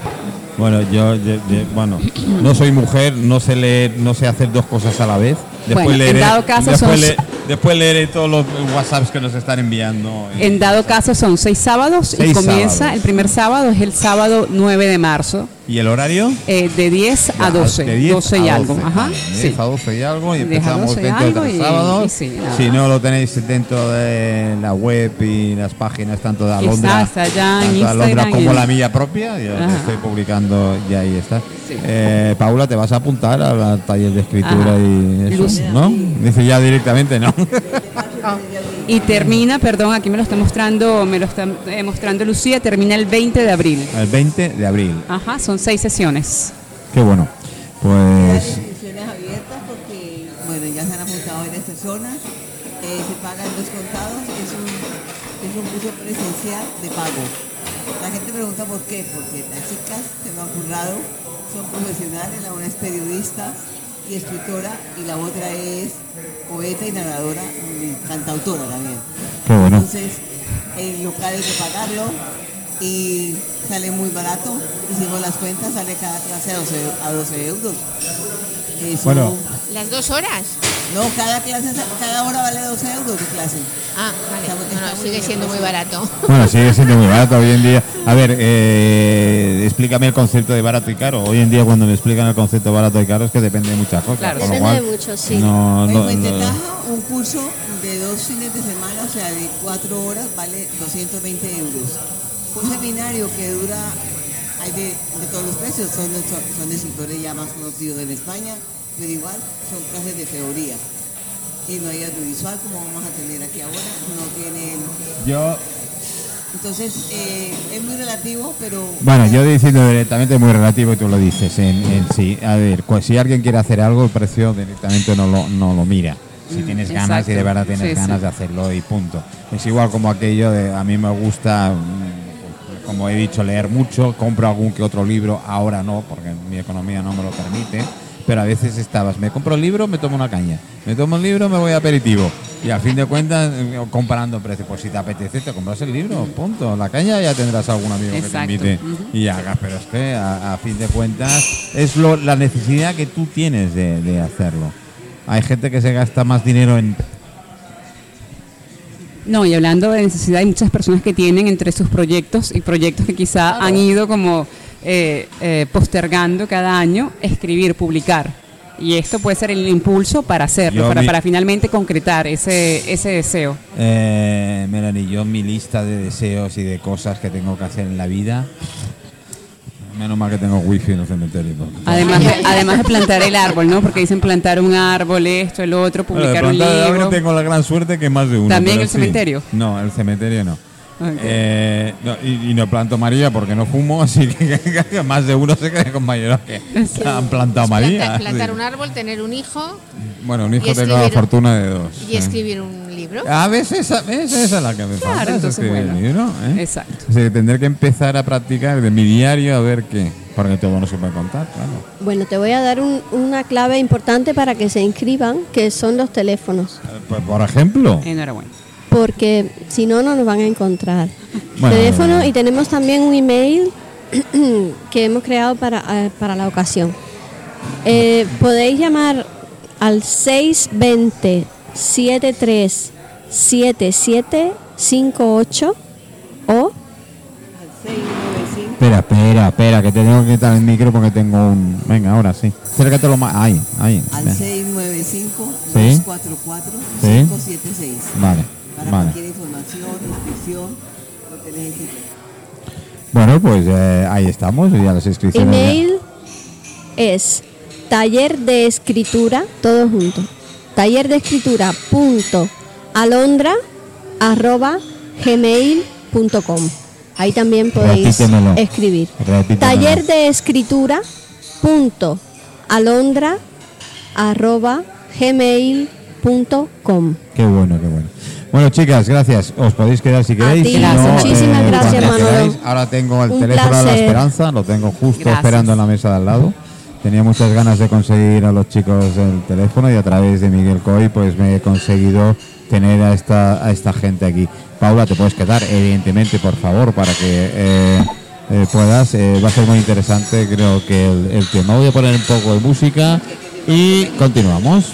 Bueno, yo, yo- yo- bueno, no soy mujer, no sé leer, no sé hacer dos cosas a la vez. Después Bueno, en leeré, dado caso después, son- le- después leeré todos los WhatsApps que nos están enviando. y- En dado caso son seis sábados y Seis comienza, sábados. el primer sábado es el sábado 9 de marzo, ¿Y el horario? eh, de 10 a 12, De 10 12 a y algo. 12, Ajá, vale, de sí. 10 a 12 y algo y 10 a empezamos 12 y dentro de algo tres y- y sí, si no lo tenéis dentro de la web y las páginas tanto de Está, Alondra, está en tanto de Alondra como y- la mía propia, yo Ajá. estoy publicando y ahí está. Sí. Eh, Paula, ¿te vas a apuntar al al taller de escritura Ajá. y eso? Luz. ¿No? Dice ya directamente, ¿no? Y termina, perdón, aquí me lo está mostrando, me lo está eh, mostrando Lucía, termina el 20 de abril. el 20 de abril. Ajá, son seis sesiones. Qué bueno. Pues inscripciones abiertas porque, bueno, ya se han apuntado varias personas. Eh, se pagan dos contados. Es un, es un curso presencial de pago. La gente pregunta por qué. Porque las chicas se me han currado, son profesionales. La una es periodista y escritora y la otra es poeta y narradora y cantautora también. qué bueno. Entonces, el local hay que pagarlo y sale muy barato. Hicimos las cuentas, sale cada clase a 12, a 12 euros. Eso- Bueno. Las dos horas. no, cada clase, cada hora vale 12 euros de clase. Ah, vale. Está muy- No, no, está muy sigue siendo muy sí. barato. Bueno, sigue siendo muy barato hoy en día. A ver, eh, explícame el concepto de barato y caro. Hoy en día cuando me explican el concepto de barato y caro es que depende de muchas cosas. Claro. Depende cual, de mucho, sí. No, en no, Taja, un curso de dos fines de semana, o sea, de cuatro horas, vale 220 euros. Un seminario que dura, hay de, de todos los precios, son, son, escritores ya más conocidos en España, pero igual son clases de teoría. Y no hay audiovisual como vamos a tener aquí ahora, no tienen... yo, Entonces, eh, es muy relativo, pero... bueno, yo diciendo directamente muy relativo y tú lo dices en, en sí. A ver, pues si alguien quiere hacer algo, el precio directamente no lo, no lo mira. Si Mm, tienes ganas y de verdad tienes Sí, ganas sí. de hacerlo y punto. Es igual como aquello de a mí me gusta, mm, como he dicho, leer mucho, compro algún que otro libro, ahora no, porque mi economía no me lo permite. Pero a veces estabas, me compro el libro, me tomo una caña. Me tomo el libro, me voy a aperitivo. Y a fin de cuentas, eh, comparando precios, pues si te apetece, te compras el libro, punto. La caña ya tendrás algún amigo que te invite y hagas. Pero es que a, a fin de cuentas es lo, la necesidad que tú tienes de, de hacerlo. Hay gente que se gasta más dinero en No, y hablando de necesidad, hay muchas personas que tienen entre sus proyectos y proyectos que quizá han ido como eh, eh, postergando cada año, escribir, publicar. Y esto puede ser el impulso para hacerlo, Yo para, mi- para finalmente concretar ese, ese deseo. Eh, Melanie, yo mi lista de deseos y de cosas que tengo que hacer en la vida Menos mal que tengo wifi en el cementerio. Además de, además de plantar el árbol, ¿no? Porque dicen plantar un árbol, esto, el otro, Bueno, de publicar un plantar el árbol libro. tengo la gran suerte que más de uno. ¿También el sí. cementerio? No, el cementerio no. Ok. Eh, no, y, y no planto María porque no fumo, así que, que más de uno se cree con mayor que han plantado María. Plantar, plantar sí. un árbol, tener un hijo Bueno, un hijo tengo la fortuna de dos. y sí. escribir un libro. A veces esa, ves, esa es la que me Claro, falta, es entonces, escribir el bueno. libro, ¿eh? Exacto. O sea, que tendré que empezar a practicar de mi diario a ver qué. Porque todo no se puede contar, claro. Bueno, te voy a dar un- una clave importante para que se inscriban, que son los teléfonos. Eh, Pues, por ejemplo, Enhorabuena. porque si no, no nos van a encontrar. Bueno, Teléfono y tenemos también un email que hemos creado para, eh, para la ocasión. Eh, podéis llamar al 620 73 7758 o Al 695. Espera, espera, espera, que te tengo que quitar el micro porque tengo un. Venga, ahora sí. Acércatelo más. Ahí, ahí. Al ven. 695 Sí. 244 Sí. 576. Vale, Para vale. cualquier información, inscripción, lo que necesiten. Bueno, pues eh, ahí estamos, ya las inscripciones. ya- email es taller de escritura, todo junto. Taller de escritura punto alondra arroba gmail.com. Ahí también podéis Repítemelo. escribir. Repítemelo. Taller de escritura punto alondra arroba gmail.com. Qué bueno, qué bueno. Bueno, chicas, gracias. Os podéis quedar si queréis. ti, muchísimas eh, gracias, Manolo. Ahora tengo el Un teléfono de la esperanza, lo tengo justo Gracias. esperando en la mesa de al lado. Tenía muchas ganas de conseguir a los chicos el teléfono y a través de Miguel Coy pues me he conseguido tener a esta, a esta gente aquí. Paula, te puedes quedar, evidentemente, por favor, para que eh, eh, puedas. Eh, va a ser muy interesante, creo que el, el tema. Voy a poner un poco de música y continuamos.